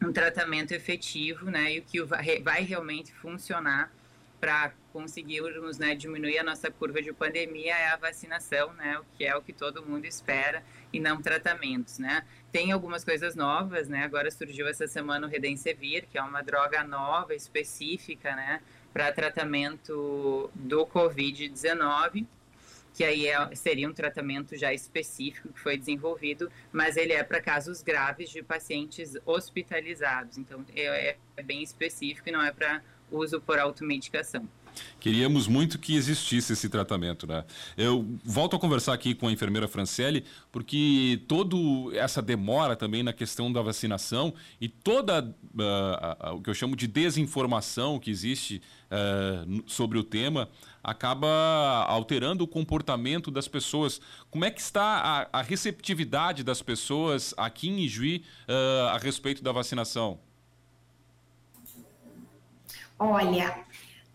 um tratamento efetivo, né, e o que vai realmente funcionar para conseguirmos né, diminuir a nossa curva de pandemia é a vacinação, né, o que é o que todo mundo espera, e não tratamentos, né. Tem algumas coisas novas, né, agora surgiu essa semana o Redensevir, que é uma droga nova, específica, né, para tratamento do Covid-19, que aí é, seria um tratamento já específico que foi desenvolvido, mas ele é para casos graves de pacientes hospitalizados. Então, é, é bem específico e não é para uso por automedicação. Queríamos muito que existisse esse tratamento, né? Eu volto a conversar aqui com a enfermeira Franciele, porque toda essa demora também na questão da vacinação e toda uh, uh, o que eu chamo de desinformação que existe uh, sobre o tema acaba alterando o comportamento das pessoas. Como é que está a, a receptividade das pessoas aqui em Ijuí a respeito da vacinação? Olha,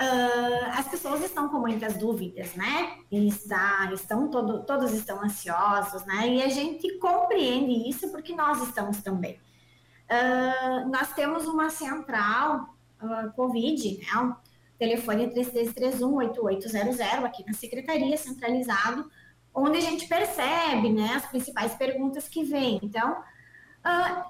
Uh, as pessoas estão com muitas dúvidas, né? Está, estão todo, todos estão ansiosos, né? E a gente compreende isso porque nós estamos também. Uh, nós temos uma central uh, Covid, né? O telefone 3331-8800 aqui na secretaria, centralizado, onde a gente percebe, né, as principais perguntas que vêm. Então,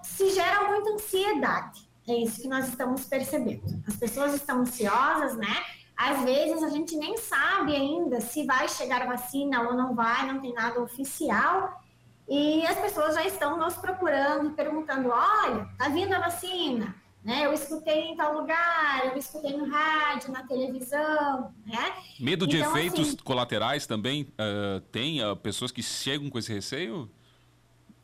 se gera muita ansiedade, é isso que nós estamos percebendo. As pessoas estão ansiosas, né? Às vezes a gente nem sabe ainda se vai chegar a vacina ou não vai, não tem nada oficial. E as pessoas já estão nos procurando, perguntando: olha, tá vindo a vacina? Né? Eu escutei em tal lugar, eu escutei no rádio, na televisão, né? Medo de então, efeitos assim, colaterais também uh, tem uh, pessoas que chegam com esse receio?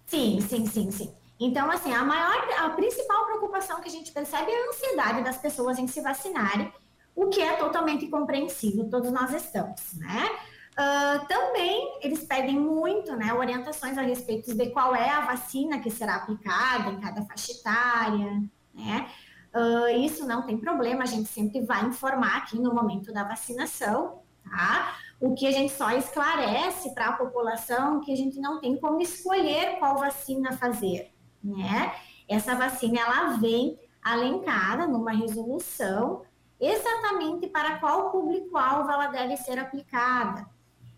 Sim, sim, sim, sim. Então, assim, a maior, a principal preocupação que a gente percebe é a ansiedade das pessoas em se vacinarem, o que é totalmente compreensível, todos nós estamos, né? Uh, também eles pedem muito, né, orientações a respeito de qual é a vacina que será aplicada em cada faixa etária, né? Uh, isso não tem problema, a gente sempre vai informar aqui no momento da vacinação, tá? O que a gente só esclarece para a população que a gente não tem como escolher qual vacina fazer né? Essa vacina ela vem alencada numa resolução exatamente para qual público-alvo ela deve ser aplicada.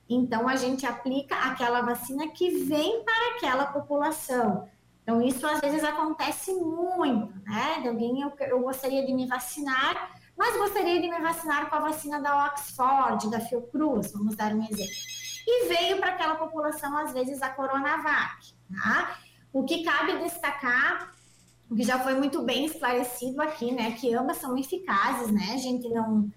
Então a gente aplica aquela vacina que vem para aquela população. Então isso às vezes acontece muito, né? De alguém eu, eu gostaria de me vacinar, mas gostaria de me vacinar com a vacina da Oxford, da Fiocruz, vamos dar um exemplo. E veio para aquela população às vezes a Coronavac, tá? O que cabe destacar, o que já foi muito bem esclarecido aqui, né, que ambas são eficazes, né? A gente não,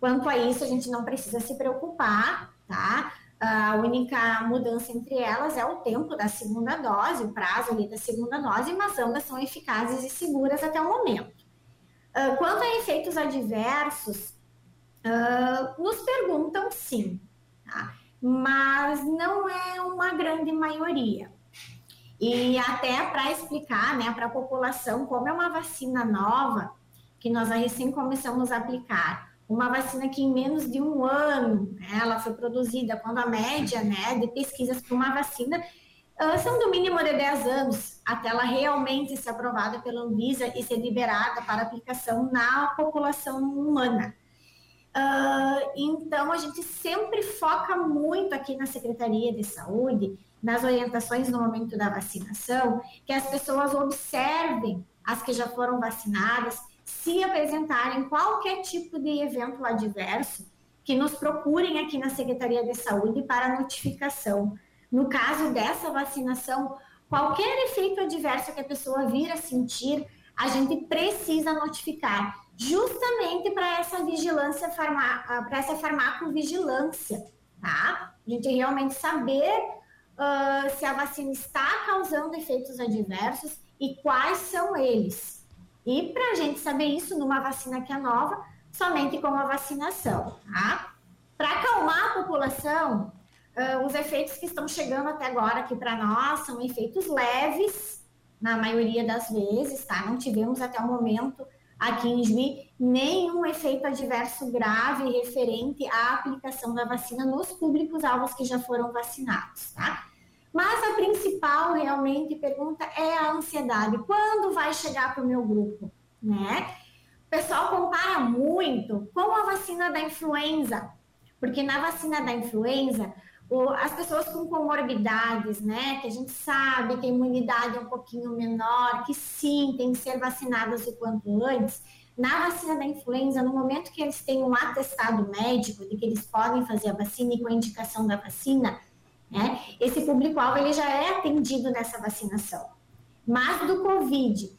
quanto a isso, a gente não precisa se preocupar, tá? A única mudança entre elas é o tempo da segunda dose, o prazo ali da segunda dose, mas ambas são eficazes e seguras até o momento. Uh, quanto a efeitos adversos, uh, nos perguntam sim, tá? mas não é uma grande maioria. E até para explicar né, para a população como é uma vacina nova, que nós recém começamos a aplicar, uma vacina que em menos de um ano né, ela foi produzida, quando a média né, de pesquisas para uma vacina uh, são do mínimo de 10 anos, até ela realmente ser aprovada pela Anvisa e ser liberada para aplicação na população humana. Uh, então, a gente sempre foca muito aqui na Secretaria de Saúde nas orientações no momento da vacinação, que as pessoas observem as que já foram vacinadas, se apresentarem qualquer tipo de evento adverso, que nos procurem aqui na Secretaria de Saúde para notificação. No caso dessa vacinação, qualquer efeito adverso que a pessoa vir a sentir, a gente precisa notificar, justamente para essa vigilância, para essa farmacovigilância, tá? A gente realmente saber uh, se a vacina está causando efeitos adversos e quais são eles. E para a gente saber isso numa vacina que é nova, somente com a vacinação, tá? Para acalmar a população, uh, os efeitos que estão chegando até agora aqui para nós são efeitos leves, na maioria das vezes, tá? Não tivemos até o momento em Juí nenhum efeito adverso grave referente à aplicação da vacina nos públicos-alvos que já foram vacinados, tá? Mas a principal realmente pergunta é a ansiedade. Quando vai chegar para o meu grupo, né? O pessoal compara muito com a vacina da influenza, porque na vacina da influenza as pessoas com comorbidades, né, que a gente sabe que a imunidade é um pouquinho menor, que sim, tem que ser vacinadas o quanto antes, Na vacina da influenza, no momento que eles têm um atestado médico de que eles podem fazer a vacina e com a indicação da vacina, né, esse público-alvo ele já é atendido nessa vacinação. Mas do Covid,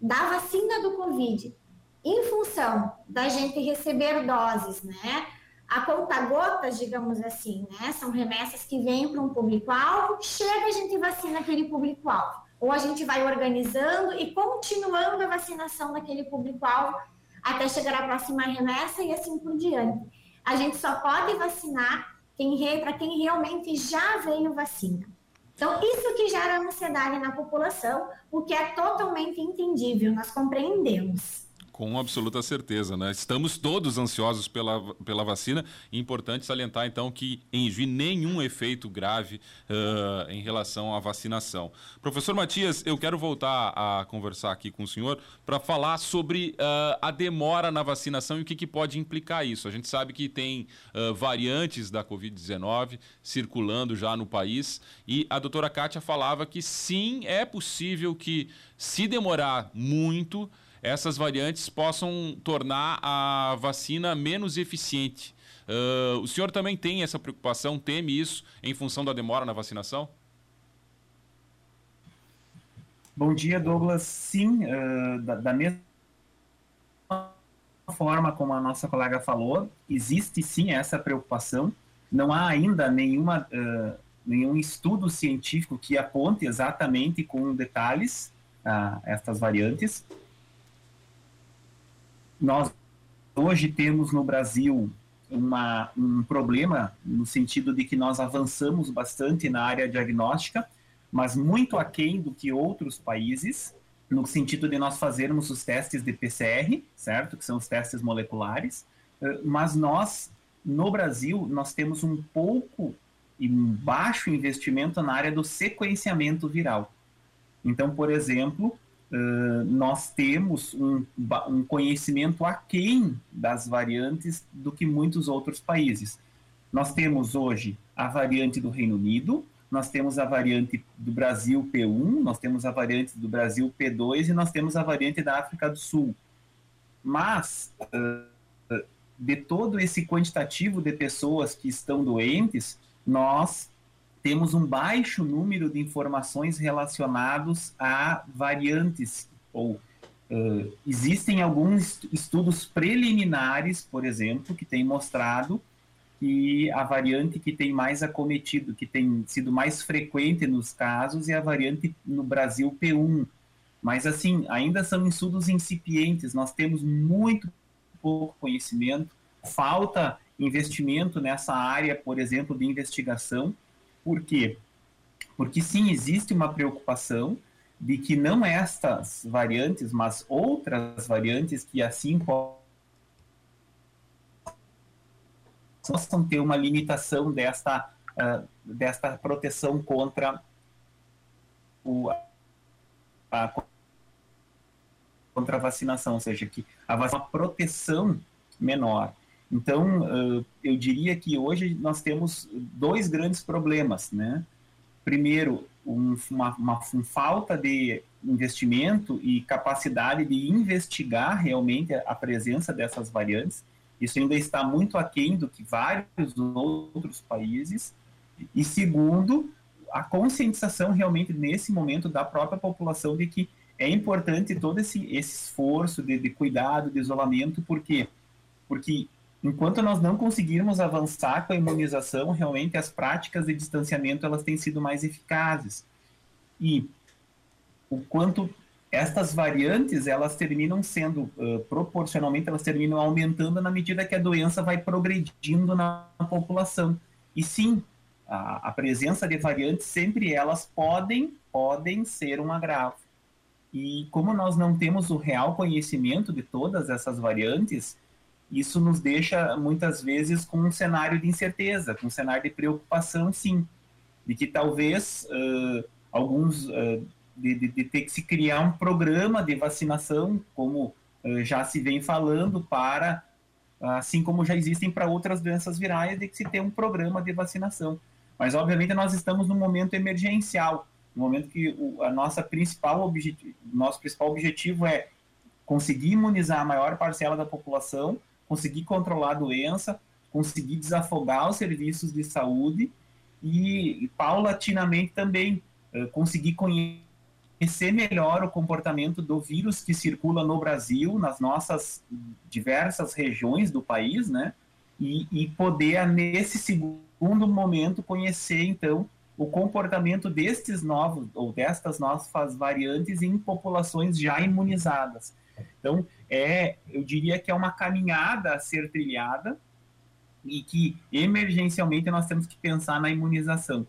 da vacina do Covid, em função da gente receber doses, né, a conta-gotas, digamos assim, né? São remessas que vêm para um público-alvo, chega a gente vacina aquele público-alvo. Ou a gente vai organizando e continuando a vacinação daquele público-alvo até chegar à próxima remessa e assim por diante. A gente só pode vacinar quem para quem realmente já veio vacina. Então, isso que gera ansiedade na população, o que é totalmente entendível, nós compreendemos. Com absoluta certeza, né? Estamos todos ansiosos pela, pela vacina. Importante salientar, então, que em Juí nenhum efeito grave uh, em relação à vacinação. Professor Matias, eu quero voltar a conversar aqui com o senhor para falar sobre uh, a demora na vacinação e o que, que, pode implicar isso. A gente sabe que tem uh, variantes da Covid-19 circulando já no país e a doutora Kátia falava que sim, é possível que, se demorar muito, essas variantes possam tornar a vacina menos eficiente. Uh, o senhor também tem essa preocupação, teme isso em função da demora na vacinação? Bom dia, Douglas. Sim, uh, da, da, mesma forma como a nossa colega falou, existe sim essa preocupação. Não há ainda nenhuma, uh, nenhum estudo científico que aponte exatamente com detalhes estas variantes nós hoje temos no Brasil uma, um problema no sentido de que nós avançamos bastante na área diagnóstica, mas muito aquém do que outros países, no sentido de nós fazermos os testes de PCR, certo? Que são os testes moleculares, eh, mas nós, no Brasil, nós temos um pouco e um baixo investimento na área do sequenciamento viral. Então, por exemplo, Uh, nós temos um, um, conhecimento aquém das variantes do que muitos outros países. Nós temos hoje a variante do Reino Unido, nós temos a variante do Brasil P1, nós temos a variante do Brasil P2 e nós temos a variante da África do Sul. Mas, de todo esse quantitativo de pessoas que estão doentes, nós temos um baixo número de informações relacionados a variantes ou uh, existem alguns estudos preliminares, por exemplo, que têm mostrado que a variante que tem mais acometido, que tem sido mais frequente nos casos, é a variante no Brasil P1. Mas, assim, ainda são estudos incipientes, nós temos muito pouco conhecimento, falta investimento nessa área, por exemplo, de investigação, por quê? Porque sim, existe uma preocupação de que não estas variantes, mas outras variantes que assim possam ter uma limitação desta, uh, desta proteção contra o, a, contra a vacinação, ou seja, que a vacina uma proteção menor. Então, eu diria que hoje nós temos dois grandes problemas, né? Primeiro, um, uma, uma, falta de investimento e capacidade de investigar realmente a, a presença dessas variantes. Isso ainda está muito aquém do que vários outros países. E segundo, a conscientização realmente nesse momento da própria população de que é importante todo esse, esse esforço de, de cuidado, de isolamento, porque porque enquanto nós não conseguirmos avançar com a imunização, realmente as práticas de distanciamento elas têm sido mais eficazes. E o quanto estas variantes elas terminam sendo uh, proporcionalmente elas terminam aumentando na medida que a doença vai progredindo na população. E sim, a, a presença de variantes sempre elas podem podem ser um agravo. E como nós não temos o real conhecimento de todas essas variantes, isso nos deixa muitas vezes com um cenário de incerteza, com um cenário de preocupação, sim, de que talvez uh, alguns uh, de, de, de, ter que se criar um programa de vacinação, como uh, já se vem falando, para assim como já existem para outras doenças virais, de que se ter um programa de vacinação. Mas obviamente nós estamos num momento emergencial, no momento que o, a nossa principal objetivo, nosso principal objetivo é conseguir imunizar a maior parcela da população, conseguir controlar a doença, conseguir desafogar os serviços de saúde e, e paulatinamente também uh, conseguir conhecer melhor o comportamento do vírus que circula no Brasil, nas nossas diversas regiões do país, né? E, e poder, nesse segundo momento, conhecer, então, o comportamento destes novos ou destas novas variantes em populações já imunizadas. Então, é, eu diria que é uma caminhada a ser trilhada e que emergencialmente nós temos que pensar na imunização.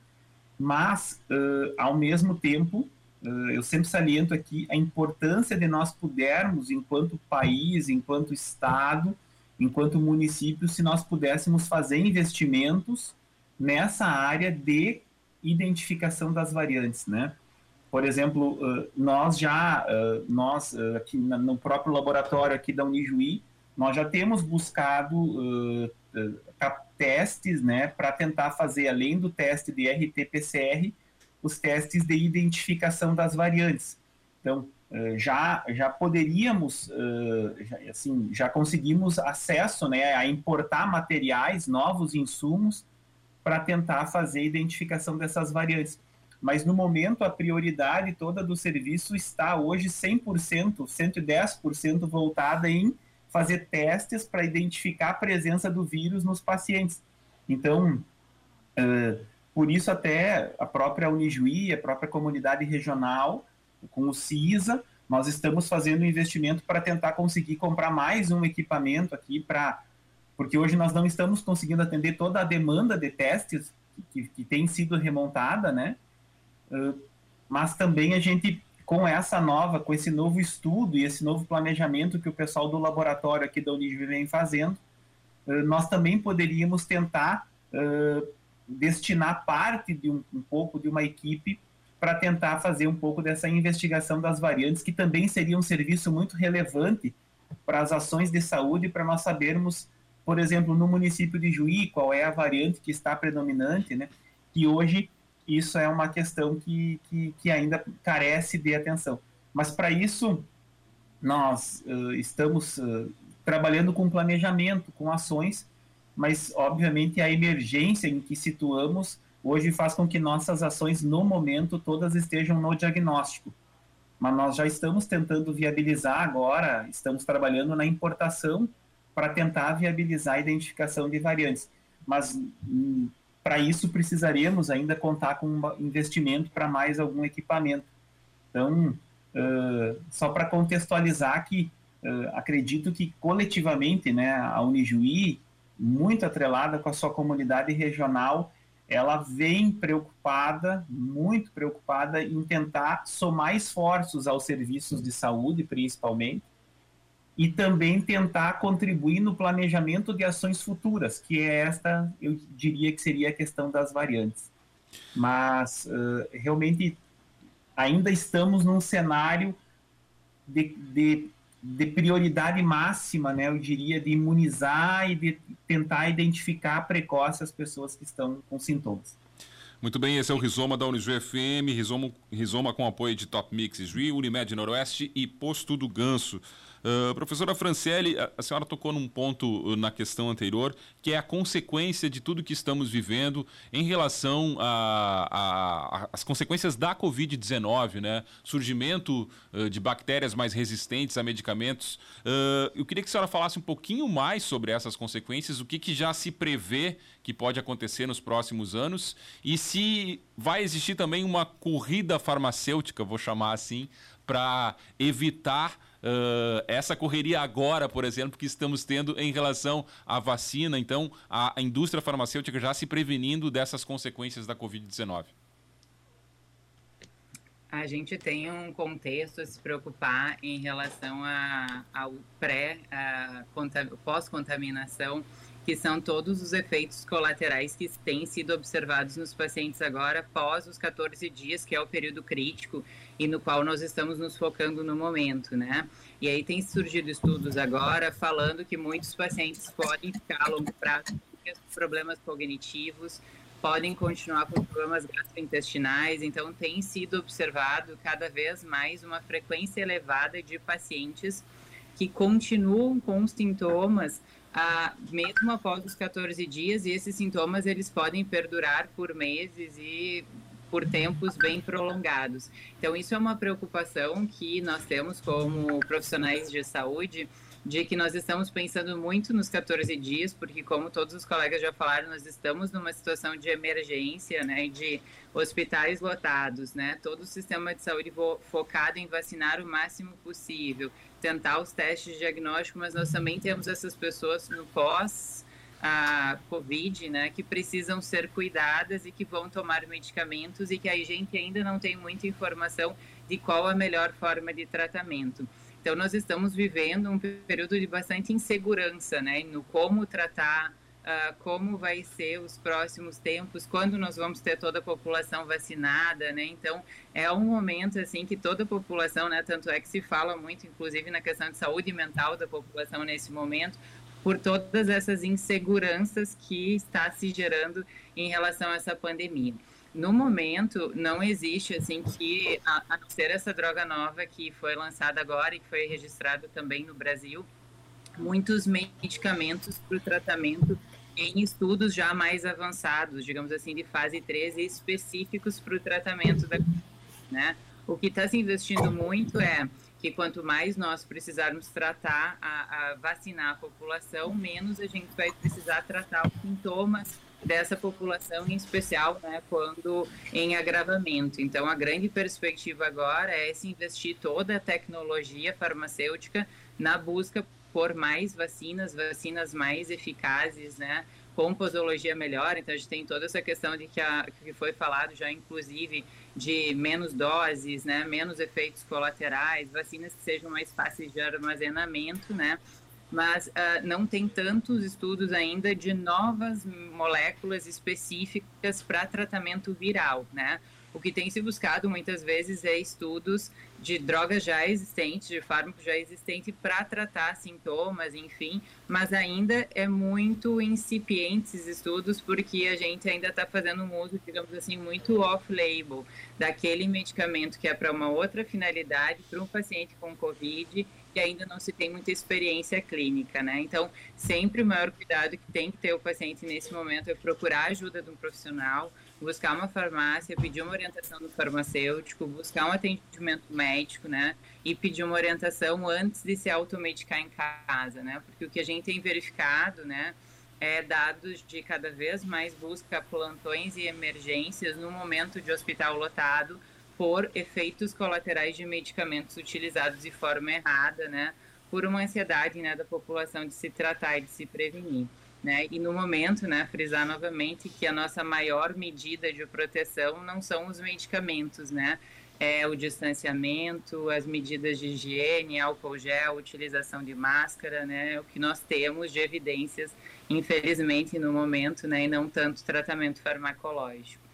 Mas, uh, ao mesmo tempo, uh, eu sempre saliento aqui a importância de nós pudermos, enquanto país, enquanto Estado, enquanto município, se nós pudéssemos fazer investimentos nessa área de identificação das variantes, né? Por exemplo, nós já, nós aqui no próprio laboratório aqui da Unijuí, nós já temos buscado testes, né, para tentar fazer, além do teste de RT-PCR, os testes de identificação das variantes. Então, já, já poderíamos, assim, já conseguimos acesso, né, a importar materiais, novos insumos, para tentar fazer a identificação dessas variantes. Mas no momento a prioridade toda do serviço está hoje 100%, 110% voltada em fazer testes para identificar a presença do vírus nos pacientes. Então, uh, por isso até a própria Unijuí, a própria comunidade regional, com o CISA, nós estamos fazendo um investimento para tentar conseguir comprar mais um equipamento aqui para porque hoje nós não estamos conseguindo atender toda a demanda de testes que, que tem sido remontada, né? Uh, mas também a gente, com essa nova, com esse novo estudo e esse novo planejamento que o pessoal do laboratório aqui da Unigv vem fazendo, uh, nós também poderíamos tentar uh, destinar parte de um, um pouco de uma equipe para tentar fazer um pouco dessa investigação das variantes, que também seria um serviço muito relevante para as ações de saúde, para nós sabermos por exemplo, no município de Juí, qual é a variante que está predominante, né? Que hoje isso é uma questão que, que, que ainda carece de atenção. Mas para isso, nós uh, estamos uh, trabalhando com planejamento, com ações, mas obviamente a emergência em que situamos hoje faz com que nossas ações no momento todas estejam no diagnóstico. Mas nós já estamos tentando viabilizar agora, estamos trabalhando na importação para tentar viabilizar a identificação de variantes. Mas hum, para isso precisaremos ainda contar com um investimento para mais algum equipamento. Então, uh, só para contextualizar que uh, acredito que coletivamente, né, a Unijuí, muito atrelada com a sua comunidade regional, ela vem preocupada, muito preocupada em tentar somar esforços aos serviços de saúde, principalmente, e também tentar contribuir no planejamento de ações futuras, que é esta, eu diria que seria a questão das variantes. Mas uh, realmente ainda estamos num cenário de, de, de, prioridade máxima, né, eu diria, de imunizar e de tentar identificar precoce as pessoas que estão com sintomas. Muito bem, esse é o Rizoma da Unijuí FM, Rizoma, Rizoma com apoio de Top Mix Juí, Unimed Noroeste e Posto do Ganso. Uh, professora Franciele, a, a, senhora tocou num ponto uh, na questão anterior, que é a consequência de tudo que estamos vivendo em relação às consequências da Covid-19, né? Surgimento uh, de bactérias mais resistentes a medicamentos. eu queria que a senhora falasse um pouquinho mais sobre essas consequências, o que, que já se prevê que pode acontecer nos próximos anos e se vai existir também uma corrida farmacêutica, vou chamar assim, para evitar uh, essa correria agora, por exemplo, que estamos tendo em relação à vacina. Então, a, a indústria farmacêutica já se prevenindo dessas consequências da Covid-19. A gente tem um contexto a se preocupar em relação a, ao pré, pós-contaminação que são todos os efeitos colaterais que têm sido observados nos pacientes agora após os 14 dias, que é o período crítico e no qual nós estamos nos focando no momento, né? E aí tem surgido estudos agora falando que muitos pacientes podem ficar a longo prazo com problemas cognitivos, podem continuar com problemas gastrointestinais, então tem sido observado cada vez mais uma frequência elevada de pacientes que continuam com sintomas mesmo após os 14 dias, e esses sintomas eles podem perdurar por meses e por tempos bem prolongados. Então, isso é uma preocupação que nós temos como profissionais de saúde, de que nós estamos pensando muito nos 14 dias, porque como todos os colegas já falaram, nós estamos numa situação de emergência, né, de hospitais lotados, né, todo o sistema de saúde focado em vacinar o máximo possível, tentar os testes de diagnóstico, mas nós também temos essas pessoas no pós a Covid, né, que precisam ser cuidadas e que vão tomar medicamentos e que a gente ainda não tem muita informação de qual a melhor forma de tratamento. Então, nós estamos vivendo um período de bastante insegurança, né, no como tratar, uh, como vai ser os próximos tempos, quando nós vamos ter toda a população vacinada, né? Então, é um momento, assim, que toda a população, né, tanto é que se fala muito, inclusive, na questão de saúde mental da população nesse momento, por todas essas inseguranças que está se gerando em relação a essa pandemia no momento não existe assim que a, a ser essa droga nova que foi lançada agora e que foi registrada também no Brasil muitos medicamentos para o tratamento em estudos já mais avançados, digamos assim, de fase 3 específicos para o tratamento da né? O que está se investindo muito é que quanto mais nós precisarmos tratar, a, a vacinar a população, menos a gente vai precisar tratar os sintomas dessa população em especial, né, quando em agravamento. Então, a grande perspectiva agora é se investir toda a tecnologia farmacêutica na busca por mais vacinas, vacinas mais eficazes, né, com posologia melhor. Então, a gente tem toda essa questão de que, a, que foi falado já, inclusive, de menos doses, né, menos efeitos colaterais, vacinas que sejam mais fáceis de armazenamento, né, mas uh, não tem tantos estudos ainda de novas moléculas específicas para tratamento viral, né? O que tem se buscado muitas vezes é estudos de drogas já existentes, de fármacos já existentes para tratar sintomas, enfim, mas ainda é muito incipiente esses estudos porque a gente ainda está fazendo um uso, digamos assim, muito off-label daquele medicamento que é para uma outra finalidade, para um paciente com Covid que ainda não se tem muita experiência clínica, né? Então, sempre o maior cuidado que tem que ter o paciente nesse momento é procurar a ajuda de um profissional, buscar uma farmácia, pedir uma orientação do farmacêutico, buscar um atendimento médico, né? E pedir uma orientação antes de se automedicar em casa, né? Porque o que a gente tem verificado, né? É dados de cada vez mais busca plantões e emergências no momento de hospital lotado, por efeitos colaterais de medicamentos utilizados de forma errada, né? Por uma ansiedade né, da população de se tratar e de se prevenir. Né? E no momento, né, frisar novamente que a nossa maior medida de proteção não são os medicamentos, né? É o distanciamento, as medidas de higiene, álcool gel, utilização de máscara, né? O que nós temos de evidências, infelizmente, no momento, né? E não tanto tratamento farmacológico.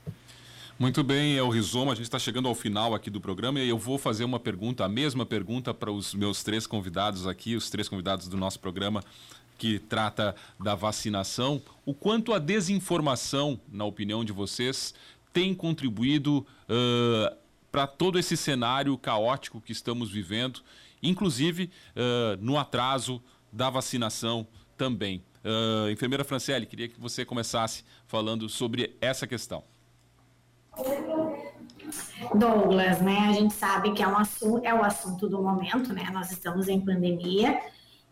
Muito bem, é o Rizoma. A gente está chegando ao final aqui do programa e eu vou fazer uma pergunta, a mesma pergunta para os meus três convidados aqui, os três convidados do nosso programa que trata da vacinação. O quanto a desinformação, na opinião de vocês, tem contribuído uh, para todo esse cenário caótico que estamos vivendo, inclusive uh, no atraso da vacinação também. Uh, enfermeira Franciele, queria que você começasse falando sobre essa questão. Douglas, né? A gente sabe que é, um assunto, é o assunto do momento, né? Nós estamos em pandemia.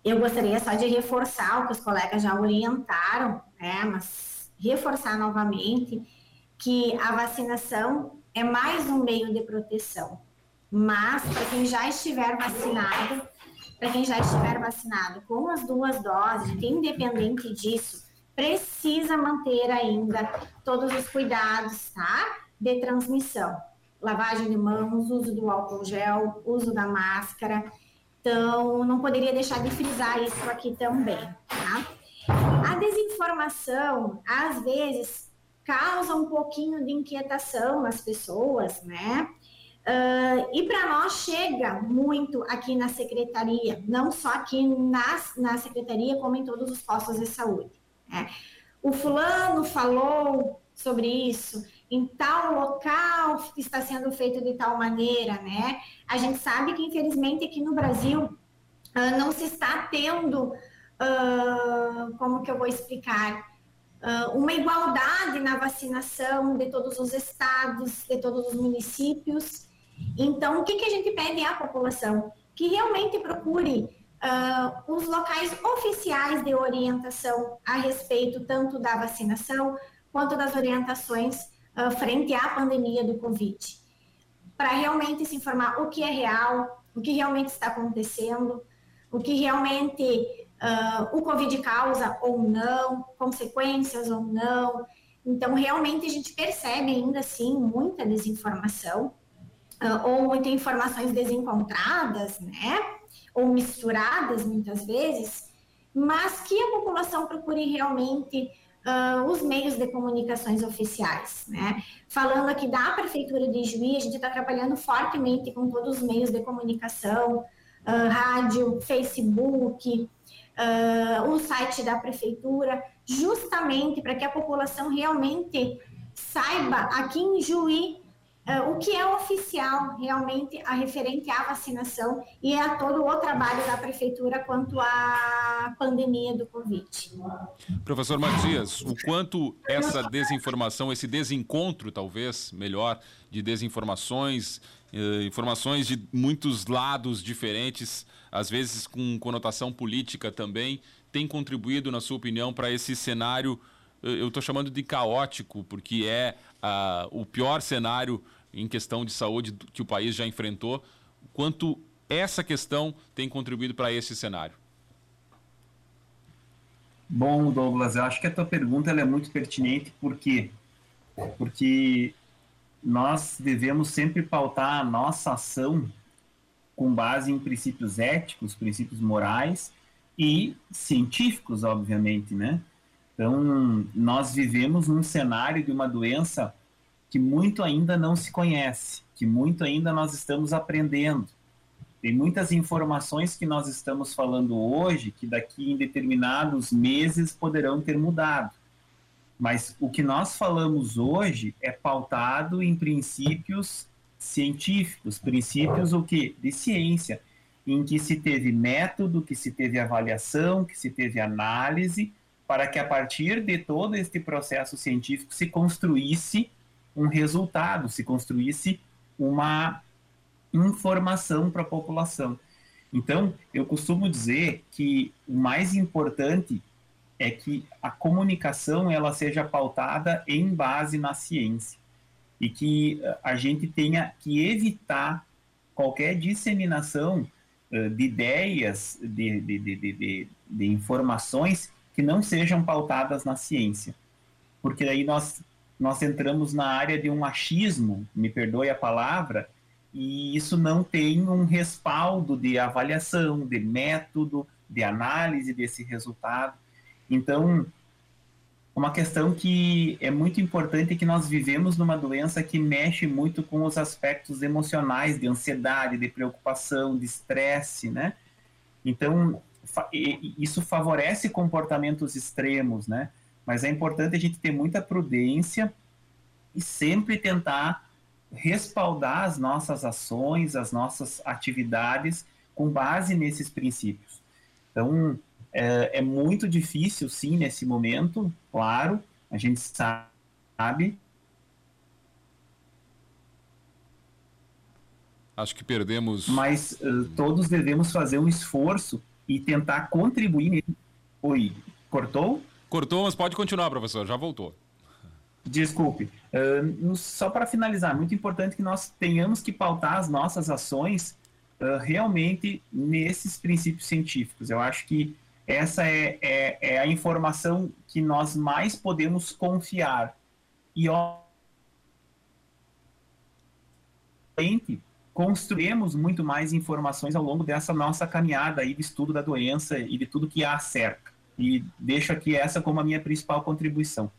Eu gostaria só de reforçar o que os colegas já orientaram, né? Mas reforçar novamente que a vacinação é mais um meio de proteção. Mas para quem já estiver vacinado, para quem já estiver vacinado com as duas doses, independente disso, precisa manter ainda todos os cuidados, tá? de transmissão. Lavagem de mãos, uso do álcool gel, uso da máscara. Então, não poderia deixar de frisar isso aqui também, tá? A desinformação, às vezes, causa um pouquinho de inquietação nas pessoas, né? Uh, e para nós chega muito aqui na secretaria, não só aqui na, na secretaria, como em todos os postos de saúde. Né? O fulano falou sobre isso, em tal local está sendo feito de tal maneira, né? A gente sabe que, infelizmente, aqui no Brasil, uh, não se está tendo, uh, como que eu vou explicar, uh, uma igualdade na vacinação de todos os estados, de todos os municípios. Então, o que, que a gente pede à população? Que realmente procure uh, os locais oficiais de orientação a respeito tanto da vacinação quanto das orientações uh, frente à pandemia do Covid, para realmente se informar o que é real, o que realmente está acontecendo, o que realmente uh, o Covid causa ou não, consequências ou não. Então, realmente a gente percebe ainda assim muita desinformação, uh, ou muitas informações desencontradas, né? Ou misturadas muitas vezes, mas que a população procure realmente uh, os meios de comunicações oficiais, né? Falando aqui da Prefeitura de Juiz, a gente está trabalhando fortemente com todos os meios de comunicação, uh, rádio, Facebook, uh, o site da Prefeitura, justamente para que a população realmente saiba aqui em Juí Uh, o que é oficial realmente a referente à vacinação e a todo o trabalho da prefeitura quanto à pandemia do Covid. Professor Matias, o quanto essa desinformação, esse desencontro, talvez, melhor, de desinformações, eh, informações de muitos lados diferentes, às vezes com conotação política também, tem contribuído, na sua opinião, para esse cenário eu estou chamando de caótico, porque é uh, o pior cenário em questão de saúde que o país já enfrentou. Quanto essa questão tem contribuído para esse cenário? Bom, Douglas, eu acho que a tua pergunta é muito pertinente, por quê? Porque nós devemos sempre pautar a nossa ação com base em princípios éticos, princípios morais e científicos, obviamente, né? Então, nós vivemos num cenário de uma doença que muito ainda não se conhece, que muito ainda nós estamos aprendendo. Tem muitas informações que nós estamos falando hoje que daqui em determinados meses poderão ter mudado. Mas o que nós falamos hoje é pautado em princípios científicos, princípios o que? De ciência, em que se teve método, que se teve avaliação, que se teve análise, para que a partir de todo este processo científico se construísse um resultado, se construísse uma informação para a população. Então, eu costumo dizer que o mais importante é que a comunicação ela seja pautada em base na ciência e que eh, a gente tenha que evitar qualquer disseminação uh, de ideias, de, de, de, de, informações que não sejam pautadas na ciência. Porque aí nós, nós entramos na área de um achismo, me perdoe a palavra, e isso não tem um respaldo de avaliação, de método, de análise desse resultado. Então, uma questão que é muito importante é que nós vivemos numa doença que mexe muito com os aspectos emocionais, de ansiedade, de preocupação, de estresse, né? Então, isso favorece comportamentos extremos, né? Mas é importante a gente ter muita prudência e sempre tentar respaldar as nossas ações, as nossas atividades com base nesses princípios. Então, é, é muito difícil, sim, nesse momento, claro, a gente sabe. Acho que perdemos. Mas uh, todos devemos fazer um esforço e tentar contribuir. Oi, cortou? Cortou, mas pode continuar, professor, já voltou. Desculpe. Uh, só para finalizar, muito importante que nós tenhamos que pautar as nossas ações uh, realmente nesses princípios científicos. Eu acho que essa é, é, é a informação que nós mais podemos confiar. E, obviamente, construímos muito mais informações ao longo dessa nossa caminhada aí de estudo da doença e de tudo que a cerca. E deixo aqui essa como a minha principal contribuição.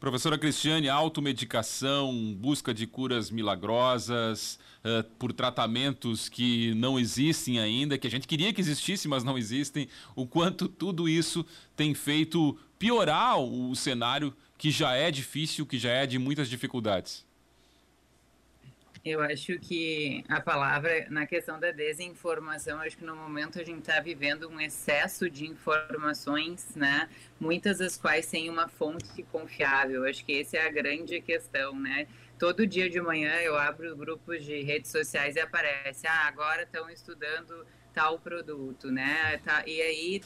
Professora Cristiane, automedicação, busca de curas milagrosas, uh, por tratamentos que não existem ainda, que a gente queria que existissem, mas não existem, o quanto tudo isso tem feito piorar o cenário que já é difícil, que já é de muitas dificuldades. Eu acho que a palavra, na questão da desinformação, acho que no momento a gente está vivendo um excesso de informações, né? Muitas das quais sem uma fonte confiável. Acho que essa é a grande questão, né? Todo dia de manhã eu abro grupos de redes sociais e aparece, ah, agora estão estudando tal produto, né? Tá, e aí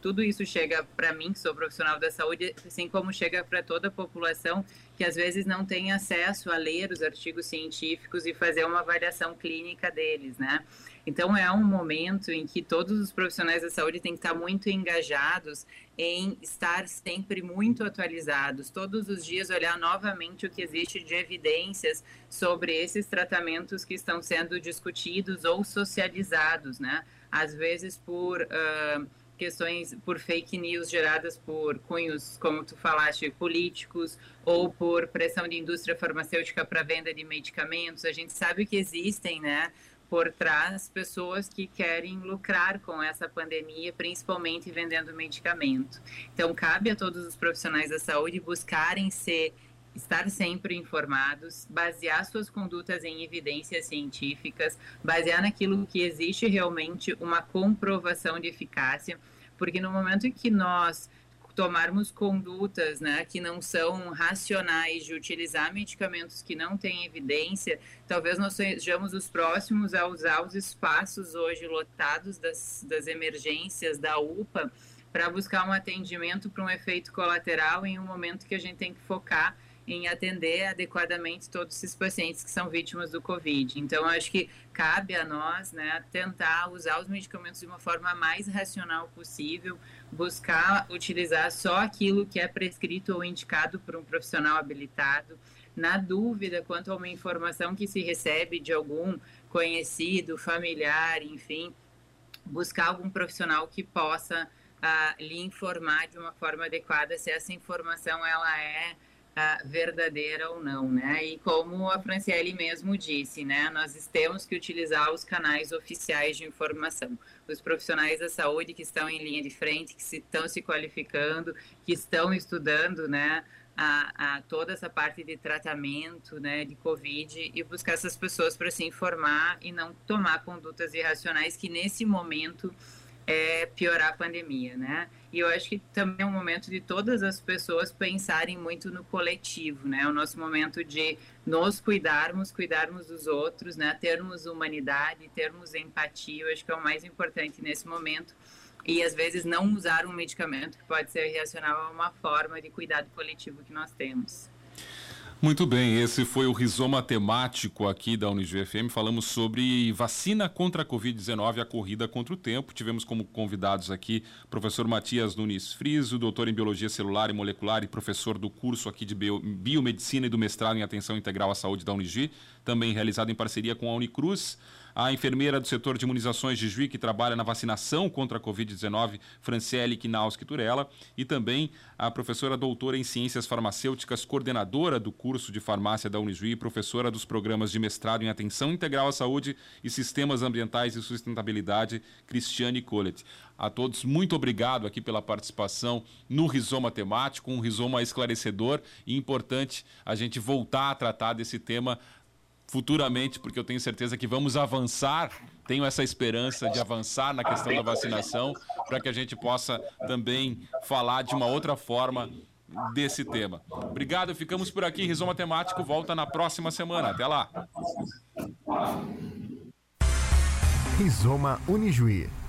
tudo isso chega para mim, que sou profissional da saúde, assim como chega para toda a população que às vezes não tem acesso a ler os artigos científicos e fazer uma avaliação clínica deles, né? Então é um momento em que todos os profissionais da saúde têm que estar muito engajados em estar sempre muito atualizados, todos os dias olhar novamente o que existe de evidências sobre esses tratamentos que estão sendo discutidos ou socializados, né? Às vezes por uh, questões, por fake news geradas por cunhos, como tu falaste, políticos ou por pressão de indústria farmacêutica para venda de medicamentos. A gente sabe que existem, né? por trás pessoas que querem lucrar com essa pandemia, principalmente vendendo medicamento. Então, cabe a todos os profissionais da saúde buscarem ser estar sempre informados, basear suas condutas em evidências científicas, basear naquilo que existe realmente uma comprovação de eficácia, porque no momento em que nós tomarmos condutas né, que não são racionais de utilizar medicamentos que não têm evidência, talvez nós sejamos os próximos a usar os espaços hoje lotados das, das emergências da UPA para buscar um atendimento para um efeito colateral em um momento que a gente tem que focar em atender adequadamente todos esses pacientes que são vítimas do Covid. Então, acho que cabe a nós né, tentar usar os medicamentos de uma forma mais racional possível, buscar utilizar só aquilo que é prescrito ou indicado por um profissional habilitado. Na dúvida quanto a uma informação que se recebe de algum conhecido, familiar, enfim, buscar algum profissional que possa uh, lhe informar de uma forma adequada se essa informação ela é verdadeira ou não, né? E como a Franciele mesmo disse, né? Nós temos que utilizar os canais oficiais de informação os profissionais da saúde que estão em linha de frente, que se, estão se qualificando, que estão estudando, né, a, a, toda essa parte de tratamento, né, de Covid e buscar essas pessoas para se informar e não tomar condutas irracionais que nesse momento é, piorar a pandemia, né? E eu acho que também é um momento de todas as pessoas pensarem muito no coletivo, né? O nosso momento de nos cuidarmos, cuidarmos dos outros, né? Termos humanidade, termos empatia, eu acho que é o mais importante nesse momento. E às vezes não usar um medicamento que pode ser reacional a uma forma de cuidado coletivo que nós temos. Muito bem, esse foi o rizoma temático aqui da Unijuí FM. Falamos sobre vacina contra a Covid-19, a corrida contra o tempo. Tivemos como convidados aqui o professor Matias Nunes Friso, doutor em Biologia Celular e Molecular e professor do curso aqui de Biomedicina e do mestrado em Atenção Integral à Saúde da Unijuí, também realizado em parceria com a Unicruz a enfermeira do setor de imunizações de Juí, que trabalha na vacinação contra a Covid-19, Franciele Kinauski Turella, e também a professora doutora em Ciências Farmacêuticas, coordenadora do curso de farmácia da Unijuí, professora dos programas de mestrado em Atenção Integral à Saúde e Sistemas Ambientais e Sustentabilidade, Cristiane Collet. A todos, muito obrigado aqui pela participação no Rizoma Temático, um rizoma esclarecedor e importante a gente voltar a tratar desse tema futuramente, porque eu tenho certeza que vamos avançar, tenho essa esperança de avançar na questão da vacinação, para que a gente possa também falar de uma outra forma desse tema. Obrigado, ficamos por aqui. Rizoma Temático volta na próxima semana. Até lá. Rizoma Unijuí